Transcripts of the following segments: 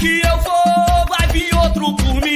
que eu vou, vai vir outro por mim.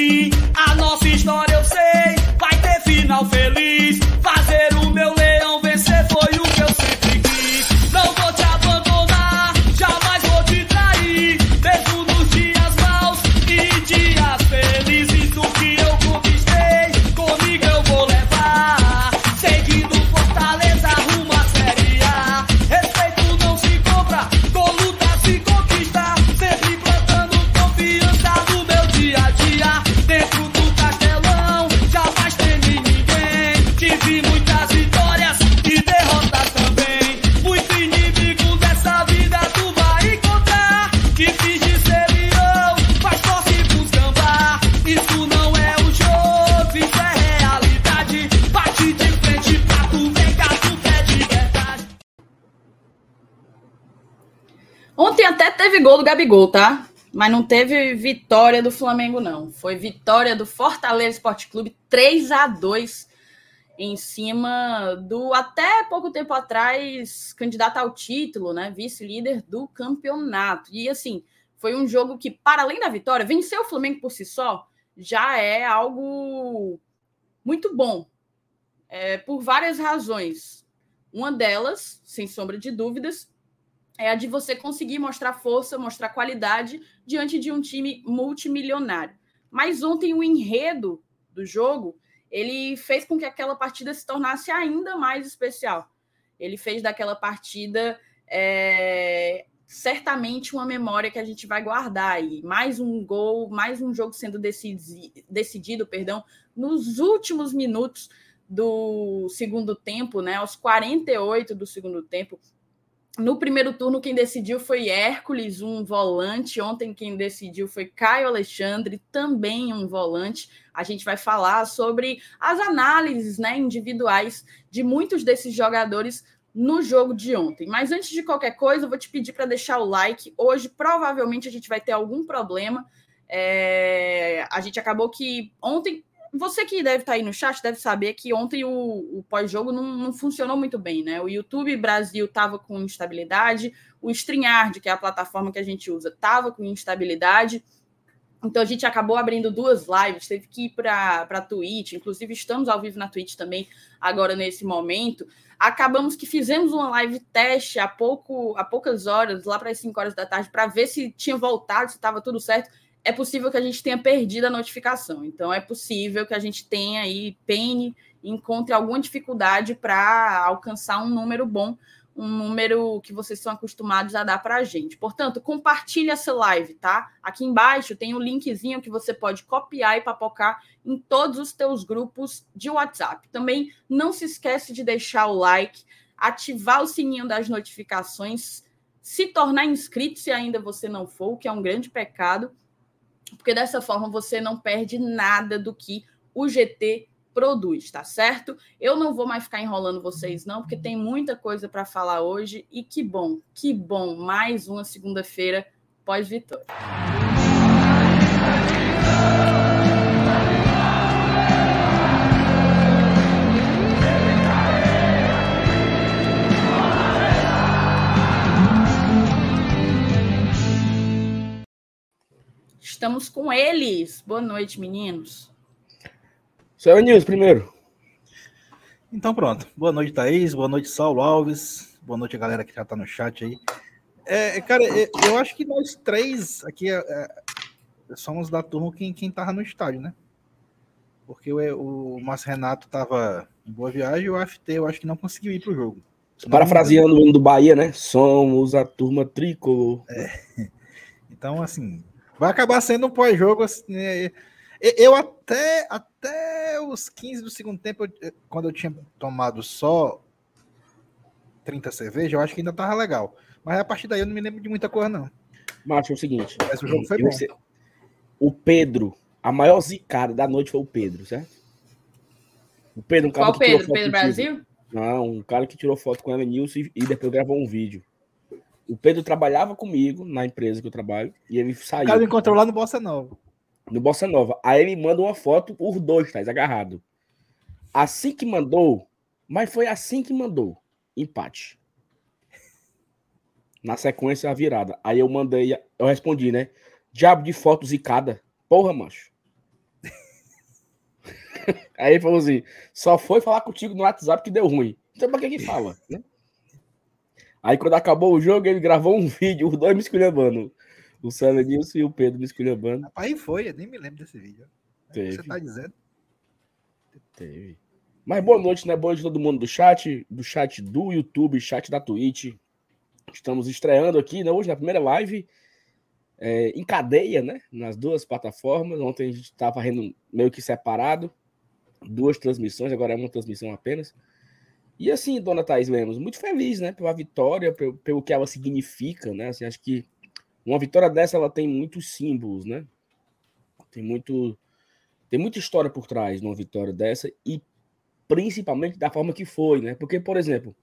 Gabigol, tá? Mas não teve vitória do Flamengo, não. Foi vitória do Fortaleza Esporte Clube 3 a 2 em cima do até pouco tempo atrás candidato ao título, né? Vice-líder do campeonato. E assim, foi um jogo que, para além da vitória, vencer o Flamengo por si só já é algo muito bom. É, por várias razões. Uma delas, sem sombra de dúvidas, é a de você conseguir mostrar força, mostrar qualidade diante de um time multimilionário. Mas ontem o enredo do jogo, ele fez com que aquela partida se tornasse ainda mais especial. Ele fez daquela partida é, certamente uma memória que a gente vai guardar aí. Mais um gol, mais um jogo sendo decidi decidido, perdão, nos últimos minutos do segundo tempo, né? Aos 48 do segundo tempo, no primeiro turno, quem decidiu foi Hércules, um volante. Ontem, quem decidiu foi Caio Alexandre, também um volante. A gente vai falar sobre as análises né, individuais de muitos desses jogadores no jogo de ontem. Mas antes de qualquer coisa, eu vou te pedir para deixar o like. Hoje, provavelmente, a gente vai ter algum problema. É... A gente acabou que ontem você que deve estar aí no chat deve saber que ontem o, o pós-jogo não, não, funcionou muito bem, né? O YouTube Brasil estava com instabilidade, o StreamYard, que é a plataforma que a gente usa, estava com instabilidade. Então a gente acabou abrindo duas lives, teve que ir para a Twitch, inclusive estamos ao vivo na Twitch também agora nesse momento. Acabamos que fizemos uma live teste há pouco, há poucas horas, lá para as 5 horas da tarde, para ver se tinha voltado, se estava tudo certo é possível que a gente tenha perdido a notificação. Então, é possível que a gente tenha aí, pene, encontre alguma dificuldade para alcançar um número bom, um número que vocês são acostumados a dar para a gente. Portanto, compartilhe essa live, tá? Aqui embaixo tem um linkzinho que você pode copiar e papocar em todos os teus grupos de WhatsApp. Também não se esquece de deixar o like, ativar o sininho das notificações, se tornar inscrito se ainda você não for, o que é um grande pecado porque dessa forma você não perde nada do que o GT produz, tá certo? Eu não vou mais ficar enrolando vocês, não, porque tem muita coisa para falar hoje e que bom, que bom, mais uma segunda-feira pós-vitória. Estamos com eles. Boa noite, meninos. Seu News primeiro. Então pronto. Boa noite, Thaís. Boa noite, Saulo Alves. Boa noite, a galera que já tá no chat aí. É, cara, eu acho que nós três aqui é, é, somos da turma quem, quem tava no estádio, né? Porque o, o Márcio Renato tava em boa viagem e o AFT eu acho que não conseguiu ir pro jogo. Parafraseando o hino do Bahia, né? Somos a turma tricolor. É. Então, assim, vai acabar sendo um pós-jogo. Assim, né? Eu até, até os 15 do segundo tempo, quando eu tinha tomado só 30 cerveja, eu acho que ainda tava legal. Mas a partir daí eu não me lembro de muita coisa, não. Márcio, é o seguinte. Mas o jogo foi bom. Você, o Pedro, a maior zicada da noite foi o Pedro, certo? O Pedro, um cara Qual Pedro? Pedro Brasil? Não, um cara que tirou foto com Nilson e, e depois gravou um vídeo. O Pedro trabalhava comigo na empresa que eu trabalho e ele saiu. O cara encontrou lá no Bossa Nova. No Bossa Nova. Aí ele manda uma foto, os dois, tá agarrado. Assim que mandou, mas foi assim que mandou. Empate. Na sequência, a virada. Aí eu mandei, eu respondi, né? Diabo de foto zicada. Porra, macho. Aí ele falou assim: só foi falar contigo no WhatsApp que deu ruim. Então pra que que fala, né? Aí quando acabou o jogo, ele gravou um vídeo, os dois me esculhambando. O Salenilson e o Pedro me esculhambando. Aí foi, eu nem me lembro desse vídeo. Teve. Você tá dizendo? Teve. Mas boa noite, né? Boa noite a todo mundo do chat, do chat do YouTube, chat da Twitch. Estamos estreando aqui, né? Hoje na primeira live, é, em cadeia, né? Nas duas plataformas. Ontem a gente estava meio que separado. Duas transmissões, agora é uma transmissão apenas. E assim, dona Thaís Lemos, muito feliz, né? Pela vitória, pelo, pelo que ela significa, né? Assim, acho que uma vitória dessa ela tem muitos símbolos, né? Tem muito tem muita história por trás de uma vitória dessa e principalmente da forma que foi, né? Porque, por exemplo,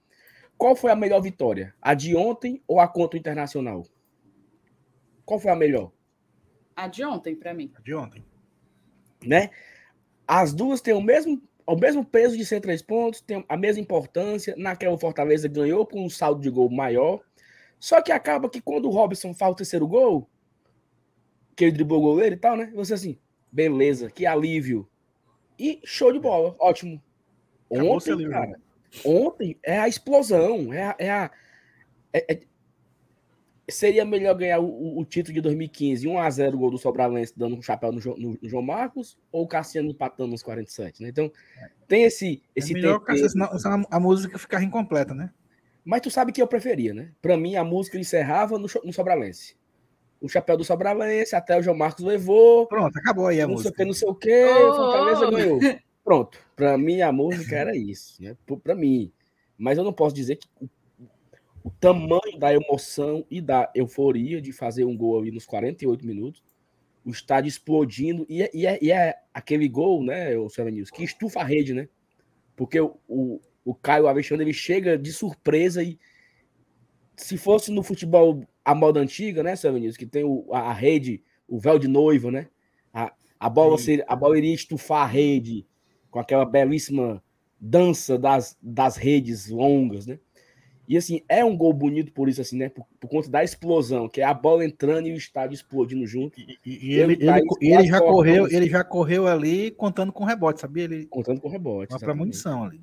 qual foi a melhor vitória? A de ontem ou a contra o Internacional? Qual foi a melhor? A de ontem, para mim. De ontem. Né? As duas têm o mesmo, o mesmo peso de ser três pontos, tem a mesma importância. Naquela Fortaleza ganhou com um saldo de gol maior. Só que acaba que quando o Robson faz o terceiro gol, que ele driblou o goleiro e tal, né? Você assim, beleza, que alívio. E show de bola, ótimo. Ontem, cara, ontem é a explosão, é a. É a é, é, seria melhor ganhar o, o, título de 2015, 1x0 gol do Sobralense dando um chapéu no, no, no, João Marcos, ou o Cassiano empatando nos 47, né? Então, tem esse. esse é melhor tempero, senão a música ficar incompleta, né? Mas tu sabe que eu preferia, né? Para mim, a música encerrava no, no Sobralense. O chapéu do Sobralense, até o João Marcos levou. Pronto, acabou aí a não música. Sei o que, não sei o que, oh! Fortaleza ganhou. Pronto. Para mim, a música era isso, né? Para mim. Mas eu não posso dizer que o, o, tamanho da emoção e da euforia de fazer um gol ali nos 48 minutos, o estádio explodindo, e é, e é, e é aquele gol, né, o Seven News, que estufa a rede, né? Porque o, o, o Caio Alexandre ele chega de surpresa e se fosse no futebol a moda antiga, né, Seven News, que tem o, a, rede, o véu de noiva, né? A, a, bola, seria, a bola iria estufar a rede com aquela belíssima dança das, das redes longas, né? E assim, é um gol bonito por isso, assim, né? Por, por conta da explosão, que é a bola entrando e o estádio explodindo junto. E, e ele, ele, ele, ele já correu, ele já correu ali contando com rebote, sabia? Ele contando com rebote. Uma premonição ali.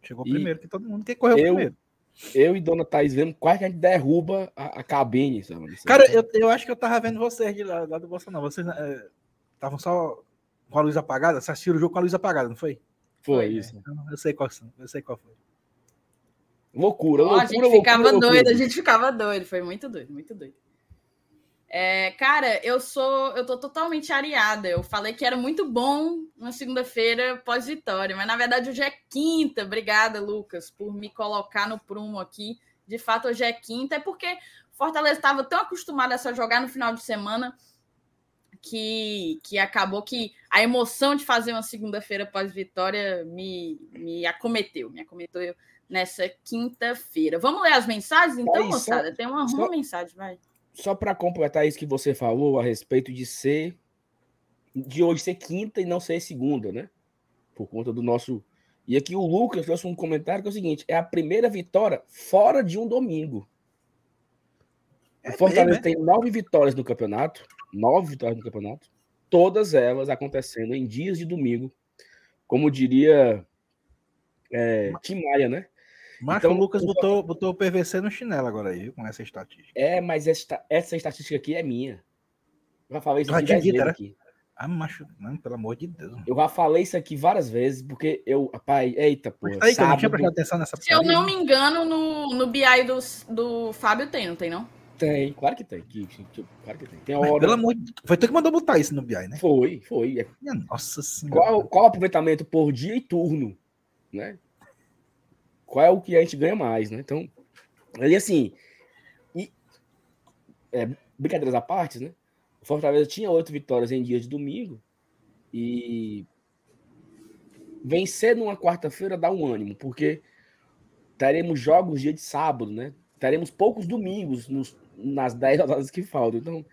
Chegou e primeiro que todo mundo. Quem correu eu, primeiro? Eu e Dona Thaís vendo quase que a gente derruba a, a cabine. Sabe? Cara, eu, eu acho que eu tava vendo vocês de lá, lá do Bolsonaro. Vocês estavam é, só com a luz apagada? Você assistiu o jogo com a luz apagada, não foi? Foi, foi isso. É. Eu sei qual, eu sei qual foi. Loucura, loucura, A gente ficava loucura, doido, loucura. a gente ficava doido. Foi muito doido, muito doido. É, cara, eu sou, eu tô totalmente areada. Eu falei que era muito bom na segunda-feira pós-vitória, mas na verdade hoje é quinta. Obrigada, Lucas, por me colocar no prumo aqui. De fato, hoje é quinta, é porque Fortaleza estava tão acostumado a só jogar no final de semana que, que acabou que a emoção de fazer uma segunda-feira pós-vitória me, me acometeu, me acometeu nessa quinta-feira. Vamos ler as mensagens, então, moçada? Tem uma, uma mensagem, vai só para completar isso que você falou a respeito de ser de hoje ser quinta e não ser segunda, né? Por conta do nosso. E aqui o Lucas trouxe um comentário que é o seguinte: é a primeira vitória fora de um domingo. É o Fortaleza mesmo, tem nove vitórias no campeonato, nove vitórias no campeonato, todas elas acontecendo em dias de domingo, como diria é, Tim Maia, né? Mas então, o Lucas botou, botou o PVC no chinelo agora aí, com essa estatística. É, mas essa, essa estatística aqui é minha. Eu já falei isso aqui, dito, aqui. Ah, macho, mano, pelo amor de Deus. Eu já falei isso aqui várias vezes, porque eu, rapaz, eita, pô. Aí, sábado... eu não tinha prestado atenção nessa Se eu não me engano, no, no BI do, do Fábio tem, não tem, não? Tem, claro que tem. claro que tem. tem hora... Pelo amor de... Foi tu que mandou botar isso no BI, né? Foi, foi. Nossa senhora. Qual, qual aproveitamento por dia e turno, né? Qual é o que a gente ganha mais, né? Então, ali assim, e, é, brincadeiras à parte, né? O Fortaleza tinha oito vitórias em dia de domingo e vencer numa quarta-feira dá um ânimo, porque teremos jogos dia de sábado, né? Teremos poucos domingos nos, nas dez rodadas que faltam. Então,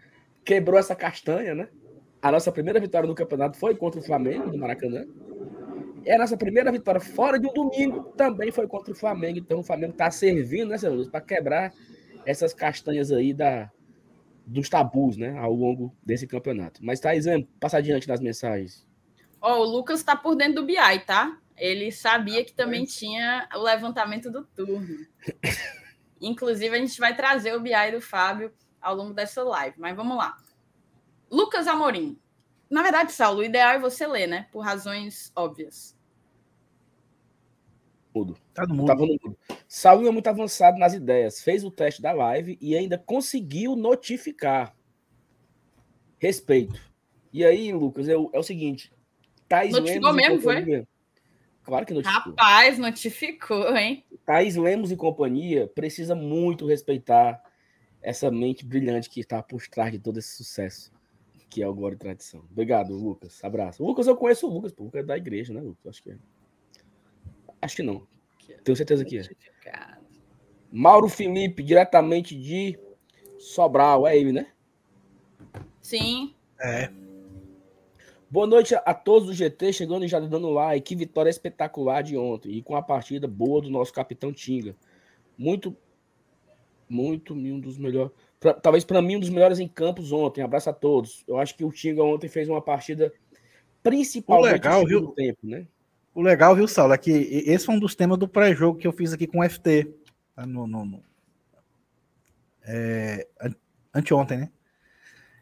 quebrou essa castanha, né? A nossa primeira vitória no campeonato foi contra o Flamengo, no Maracanã. É a nossa primeira vitória fora de um domingo também foi contra o Flamengo. Então o Flamengo está servindo, né, Luz, para quebrar essas castanhas aí da, dos tabus, né, ao longo desse campeonato. Mas, Thaís, passa adiante nas mensagens. Ó, oh, o Lucas tá por dentro do BI, tá? Ele sabia que também tinha o levantamento do turno. Inclusive, a gente vai trazer o BI do Fábio ao longo dessa live. Mas vamos lá. Lucas Amorim. Na verdade, Saulo, o ideal é você ler, né? Por razões óbvias. Mudo. Tá no mudo. Tava no mudo. Saulo é muito avançado nas ideias. Fez o teste da live e ainda conseguiu notificar. Respeito. E aí, Lucas, é o, é o seguinte. Thaís Notificou Lemos mesmo, foi? Claro que notificou. Rapaz, notificou, hein? Thaís Lemos e companhia precisa muito respeitar essa mente brilhante que está por trás de todo esse sucesso que é o Glória e Tradição. Obrigado, Lucas. Abraço. O Lucas, eu conheço o Lucas, porque é da igreja, né, Lucas? Acho que é. Acho que não. Tenho certeza que é. Mauro Felipe, diretamente de Sobral. É ele, né? Sim. É. Boa noite a todos do GT, chegando e já dando like. Que vitória espetacular de ontem. E com a partida boa do nosso capitão Tinga. Muito, muito, um dos melhores. Pra, talvez para mim um dos melhores em campos ontem. Abraço a todos. Eu acho que o Tinga ontem fez uma partida principal o legal, viu? tempo, né? O legal, viu, Saulo, é que esse foi um dos temas do pré-jogo que eu fiz aqui com o FT. Tá? No, no, no é, anteontem, né?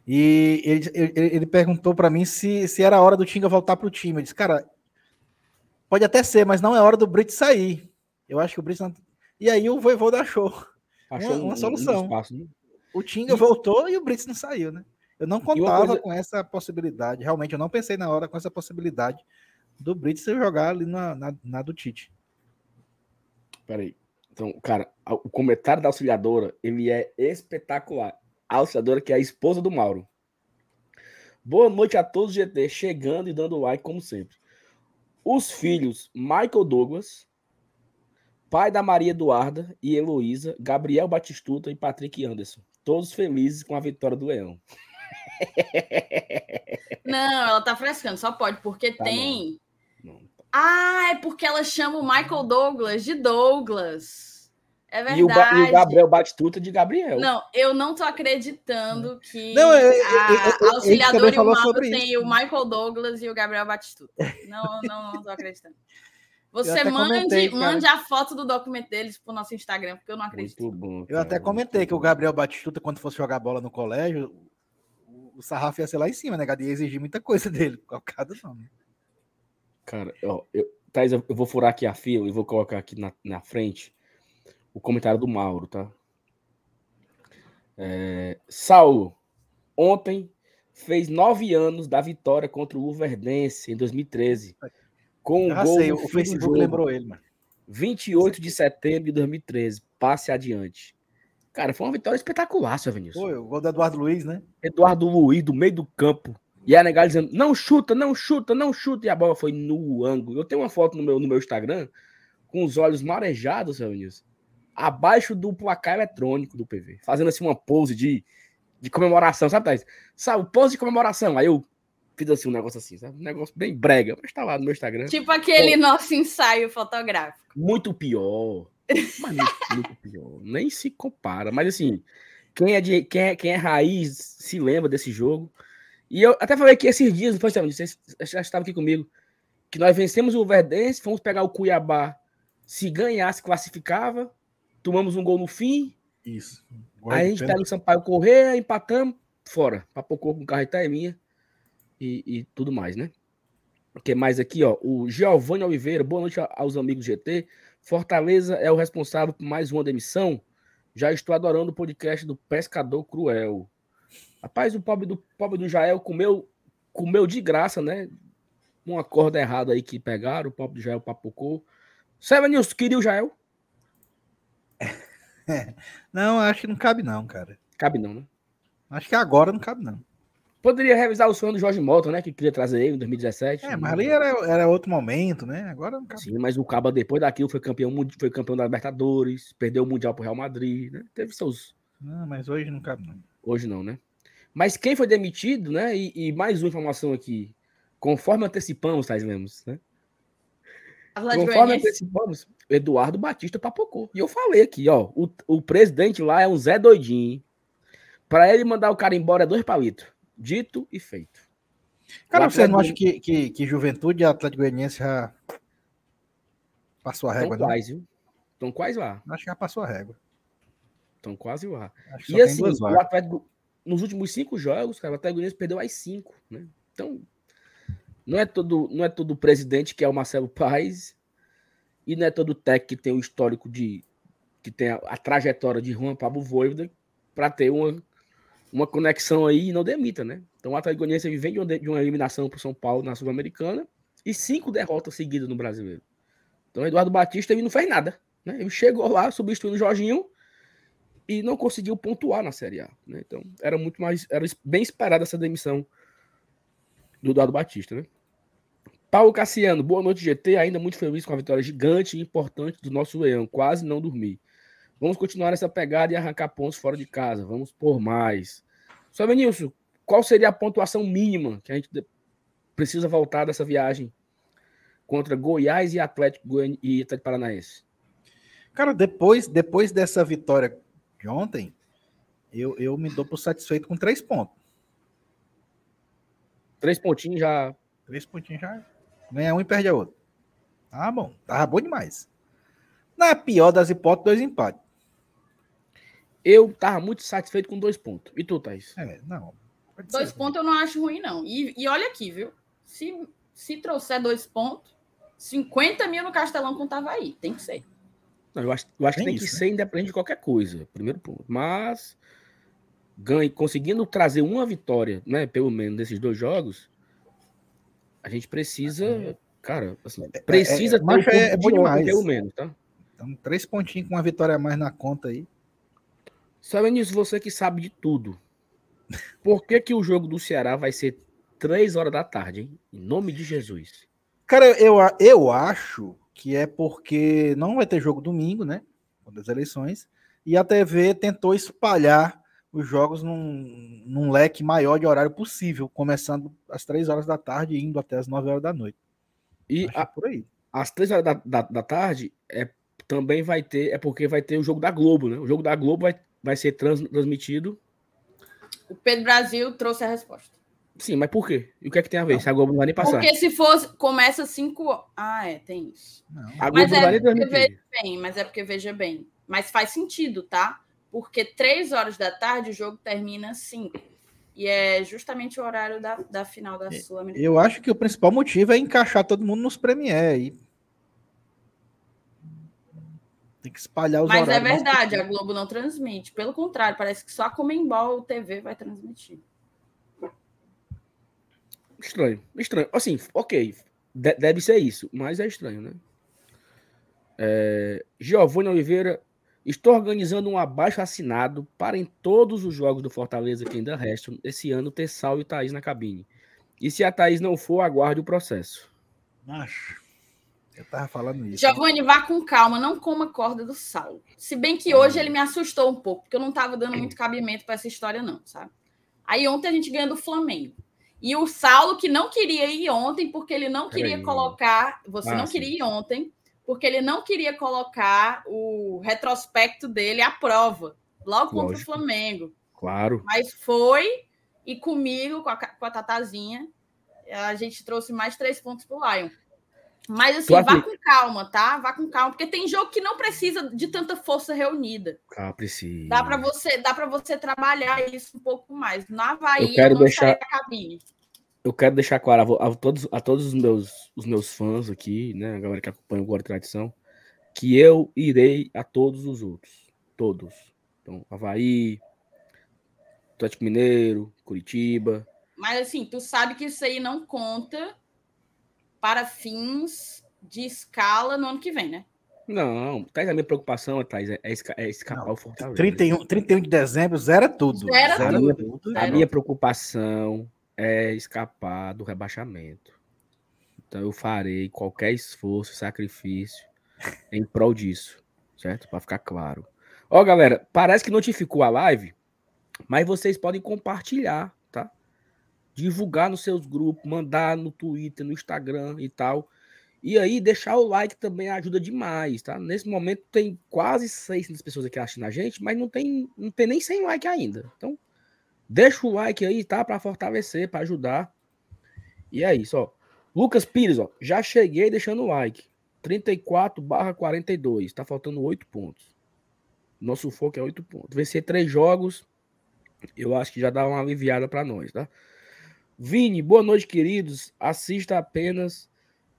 E ele, ele, ele perguntou para mim se, se era hora do Tinga voltar para o time. Eu disse, cara, pode até ser, mas não é hora do Brits sair. Eu acho que o Brits não... E aí o Voivoda achou, achou uma, uma solução. Um espaço, né? O Tinga e... voltou e o Brits não saiu, né? Eu não contava coisa... com essa possibilidade. Realmente, eu não pensei na hora com essa possibilidade do Brits jogar ali na, na, na do Tite. Peraí. Então, cara, o comentário da auxiliadora, ele é espetacular. A auxiliadora que é a esposa do Mauro. Boa noite a todos GT, chegando e dando like como sempre. Os filhos Michael Douglas, pai da Maria Eduarda e Heloísa, Gabriel Batistuta e Patrick Anderson. Todos felizes com a vitória do Leão. Não, ela tá frescando, só pode, porque tá tem. Não. Não. Ah, é porque ela chama o Michael Douglas de Douglas. É verdade. E o, e o Gabriel Batistuta de Gabriel. Não, eu não tô acreditando que não, eu, eu, a, a auxiliadora e o Mato tem o Michael Douglas e o Gabriel Batistuta. Não, não, não tô acreditando. Você mande, comentei, mande a foto do documento deles pro nosso Instagram, porque eu não acredito. Muito bom. Cara, eu até comentei que o Gabriel Batistuta, quando fosse jogar bola no colégio, o sarrafo ia ser lá em cima, né? Ia exigir muita coisa dele, colocado não. Né? Cara, ó, eu, Thais, eu vou furar aqui a fila e vou colocar aqui na, na frente o comentário do Mauro, tá? É, Saulo, ontem fez nove anos da vitória contra o Luverdense em 2013. Com um gol sei, o Facebook jogo, lembrou ele, mano. 28 de setembro de 2013. Passe adiante. Cara, foi uma vitória espetacular, seu Vinícius. Foi, o gol do Eduardo Luiz, né? Eduardo Luiz, do meio do campo. E a negada dizendo, não chuta, não chuta, não chuta. E a bola foi no ângulo. Eu tenho uma foto no meu, no meu Instagram com os olhos marejados, seu Vinícius. Abaixo do placar eletrônico do PV. Fazendo assim uma pose de, de comemoração, sabe, Thaís? Sabe, pose de comemoração. Aí eu fiz assim um negócio assim, sabe? Um negócio bem brega, mas tá lá no meu Instagram. Tipo aquele Pô, nosso ensaio fotográfico. Muito pior. Mas muito, muito, pior. Nem se compara. Mas assim, quem é, de, quem, é, quem é raiz se lembra desse jogo. E eu até falei que esses dias, não foi, vocês já estavam aqui comigo, que nós vencemos o Verdense, fomos pegar o Cuiabá. Se ganhasse, classificava. Tomamos um gol no fim. Isso. Aí a gente pega o Sampaio correr, empatamos, fora. Papocou com o carro e minha e, e tudo mais, né? O que mais aqui, ó? O Giovanni Oliveira, boa noite aos amigos GT. Fortaleza é o responsável por mais uma demissão. Já estou adorando o podcast do Pescador Cruel. Rapaz, o pobre do pobre do Jael comeu, comeu de graça, né? Uma corda errada aí que pegaram, o pobre do Jael papocou. Seven News, queria o Jael? Não, acho que não cabe não, cara. Cabe não, né? Acho que agora não cabe não. Poderia revisar o sonho do Jorge Mota, né? Que queria trazer ele em 2017. É, mas ali era, era outro momento, né? Agora não cabe. Sim, mas o Caba, depois daquilo, foi campeão, foi campeão da Libertadores, perdeu o Mundial pro Real Madrid, né? Teve seus. Não, mas hoje não cabe, não. Hoje não, né? Mas quem foi demitido, né? E, e mais uma informação aqui. Conforme antecipamos, Thais Lemos, né? Conforme antecipamos, Eduardo Batista papocou. E eu falei aqui, ó. O, o presidente lá é um Zé Doidinho. Para ele mandar o cara embora é dois palitos. Dito e feito. Cara, você não acha que, que, que Juventude e Atlético Goianiense já passou a régua? Estão quase, viu? Estão quase lá. Acho que já passou a régua. Estão quase lá. E assim, o Atlético, nos últimos cinco jogos, cara, o Atlético Goianiense perdeu as cinco, né? Então, não é todo, não é todo presidente que é o Marcelo Paes e não é todo técnico que tem o histórico de que tem a, a trajetória de Juan Pablo Voivoda para ter uma, uma conexão aí e não demita, né? Então o Atlético Goianiense vem de uma, de uma eliminação para o São Paulo na Sul-Americana e cinco derrotas seguidas no Brasileiro. Então Eduardo Batista ele não fez nada, né? Ele chegou lá substituindo o Jorginho e não conseguiu pontuar na Série A, né? Então era muito mais era bem esperada essa demissão do Eduardo Batista, né? Paulo Cassiano, boa noite, GT. Ainda muito feliz com a vitória gigante e importante do nosso Leão. Quase não dormi. Vamos continuar essa pegada e arrancar pontos fora de casa. Vamos por mais. Só Benilson, qual seria a pontuação mínima que a gente precisa voltar dessa viagem contra Goiás e Atlético Goiânia e Atlético Paranaense? Cara, depois, depois dessa vitória de ontem, eu, eu me dou por satisfeito com três pontos. Três pontinhos já. Três pontinhos já. Ganha um e perde a outra. Ah, bom. Tava bom demais. Na pior das hipóteses, dois empates. Eu tava muito satisfeito com dois pontos. E tu, Thaís? É, não. Dois ser, pontos eu não acho ruim, não. E, e olha aqui, viu? Se, se trouxer dois pontos, 50 mil no Castelão com aí. Tem que ser. Não, eu acho, eu acho que tem isso, que né? ser independente de qualquer coisa. Primeiro ponto. Mas ganhe, conseguindo trazer uma vitória, né? Pelo menos desses dois jogos, a gente precisa, cara, assim, é, é, precisa é, é, ter um é, é bom demais. pelo menos, tá? Então, três pontinhos com uma vitória a mais na conta aí. Sabe nisso, você que sabe de tudo. Por que, que o jogo do Ceará vai ser três horas da tarde, hein? Em nome de Jesus. Cara, eu, eu acho que é porque não vai ter jogo domingo, né? Das eleições. E a TV tentou espalhar os jogos num, num leque maior de horário possível, começando às três horas da tarde e indo até as nove horas da noite. E a, por aí. Às três horas da, da, da, tarde é, também vai ter, é porque vai ter o jogo da Globo, né? O jogo da Globo vai, vai ser trans, transmitido. O Pedro Brasil trouxe a resposta. Sim, mas por quê? E o que é que tem a ver? Não. Se a Globo não vai nem passar. Porque se fosse, começa cinco. Ah, é, tem isso. Não. A Globo mas não é vai nem transmitir. Bem, mas é porque veja bem. Mas faz sentido, tá? porque três horas da tarde o jogo termina às cinco. E é justamente o horário da, da final da é, Sul-Americana. Eu acho que o principal motivo é encaixar todo mundo nos Premier aí. Tem que espalhar os Mas é verdade, a Globo não transmite. Pelo contrário, parece que só a Comembol TV vai transmitir. Estranho, estranho. Assim, ok, deve ser isso, mas é estranho, né? É... Giovanni Oliveira, Estou organizando um abaixo assinado para em todos os jogos do Fortaleza que ainda restam esse ano ter Sal e Thaís na cabine. E se a Thaís não for, aguarde o processo. Macho. Eu tava falando isso. Giovanni, vá com calma, não coma corda do Saulo. Se bem que hoje ele me assustou um pouco, porque eu não tava dando muito cabimento para essa história, não, sabe? Aí ontem a gente ganhou do Flamengo. E o Saulo, que não queria ir ontem, porque ele não queria colocar. Você ah, não sim. queria ir ontem, porque ele não queria colocar o retrospecto dele à prova, logo Lógico. contra o Flamengo. Claro. Mas foi, e comigo, com a, com a Tatazinha, a gente trouxe mais três pontos para o Lion. Mas assim, vá com calma, tá? Vá com calma, porque tem jogo que não precisa de tanta força reunida. Ah, precisa. Dá para você, dá para você trabalhar isso um pouco mais. Na Havaí, eu quero eu deixar da cabine eu quero deixar claro a, a, todos, a todos os meus, os meus fãs aqui, né, a galera que acompanha o Guarda Tradição, que eu irei a todos os outros. Todos. Então, Havaí, Atlético Mineiro, Curitiba. Mas assim, tu sabe que isso aí não conta para fins de escala no ano que vem, né? Não, Thais, a minha preocupação, Thais, é, é escapar não, o Fortaleza. 31, 31 de dezembro, zera tudo. Zera, zera tudo. tudo. A minha preocupação é escapar do rebaixamento. Então eu farei qualquer esforço, sacrifício em prol disso, certo? Para ficar claro. Ó, galera, parece que notificou a live, mas vocês podem compartilhar? Divulgar nos seus grupos, mandar no Twitter, no Instagram e tal. E aí, deixar o like também ajuda demais, tá? Nesse momento tem quase 600 pessoas aqui assistindo a gente, mas não tem, não tem nem 100 like ainda. Então, Deixa o like aí, tá? Para fortalecer, para ajudar. E é isso, ó. Lucas Pires, ó. Já cheguei deixando o like. 34 barra 42. Tá faltando 8 pontos. Nosso foco é 8 pontos. Vencer três jogos, eu acho que já dá uma aliviada para nós, tá? Vini, boa noite, queridos. Assista apenas.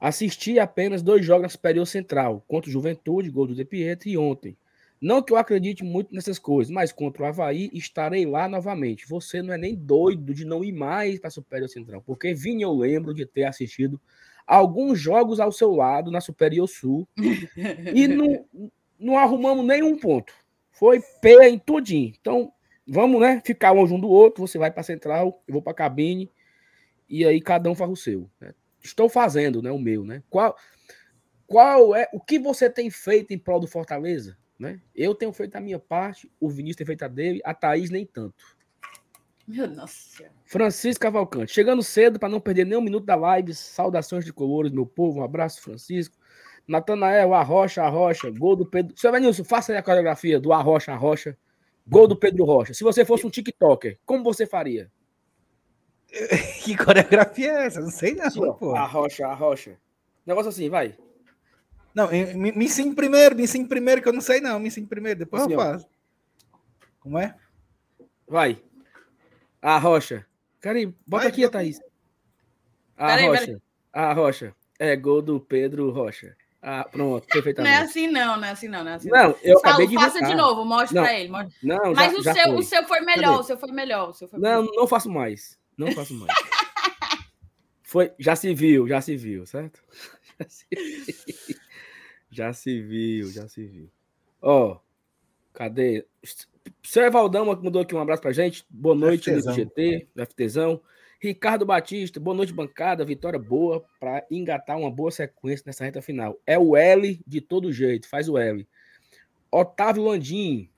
Assisti apenas dois jogos na Superior Central, contra o Juventude, gol do De Pietro, e ontem. Não que eu acredite muito nessas coisas, mas contra o Havaí estarei lá novamente. Você não é nem doido de não ir mais para a Superior Central, porque Vini, eu lembro de ter assistido alguns jogos ao seu lado na Superior Sul e não, não arrumamos nenhum ponto. Foi P em tudinho. Então, vamos, né? Ficar longe um do outro. Você vai para a Central, eu vou para a cabine e aí cada um faz o seu. Né? Estou fazendo, né? O meu, né? Qual, qual é o que você tem feito em prol do Fortaleza? Né? Eu tenho feito a minha parte, o Vinícius tem feito a dele, a Thaís nem tanto. Meu nossa. Francisco Cavalcante, chegando cedo para não perder nem um minuto da live. Saudações de colores, meu povo. Um abraço, Francisco. Natanael, Arrocha, Arrocha, gol do Pedro. Seu Venilson, faça aí a coreografia do Arrocha, Arrocha, gol do Pedro Rocha. Se você fosse um TikToker, como você faria? que coreografia é essa? Não sei não, assim, pô. Arrocha, Arrocha. Negócio assim, vai. Não, me, me ensine primeiro, me ensine primeiro, que eu não sei não. Me ensine primeiro, depois assim, eu faço. Ó. Como é? Vai. A Rocha. Cari, bota Vai, aqui, eu... Thaís. A peraí, Rocha. Peraí. A Rocha. É gol do Pedro Rocha. Ah, pronto, perfeitamente. Não é assim, não, não é assim, não. Não, é assim, não. eu Saulo, acabei de faça de novo, mostra pra ele. Mostra. Não, Mas já, o, já seu, foi. o seu foi melhor, Cadê? o seu foi melhor. O seu foi não, melhor. não faço mais. Não faço mais. foi, já se viu, já se viu, certo? Já se viu. Já se viu, já se viu. Ó, oh, cadê? Seu Evaldão mandou aqui um abraço pra gente. Boa noite, FTzão. GT, FTzão. Ricardo Batista, boa noite, bancada. Vitória boa para engatar uma boa sequência nessa reta final. É o L de todo jeito, faz o L. Otávio Landim,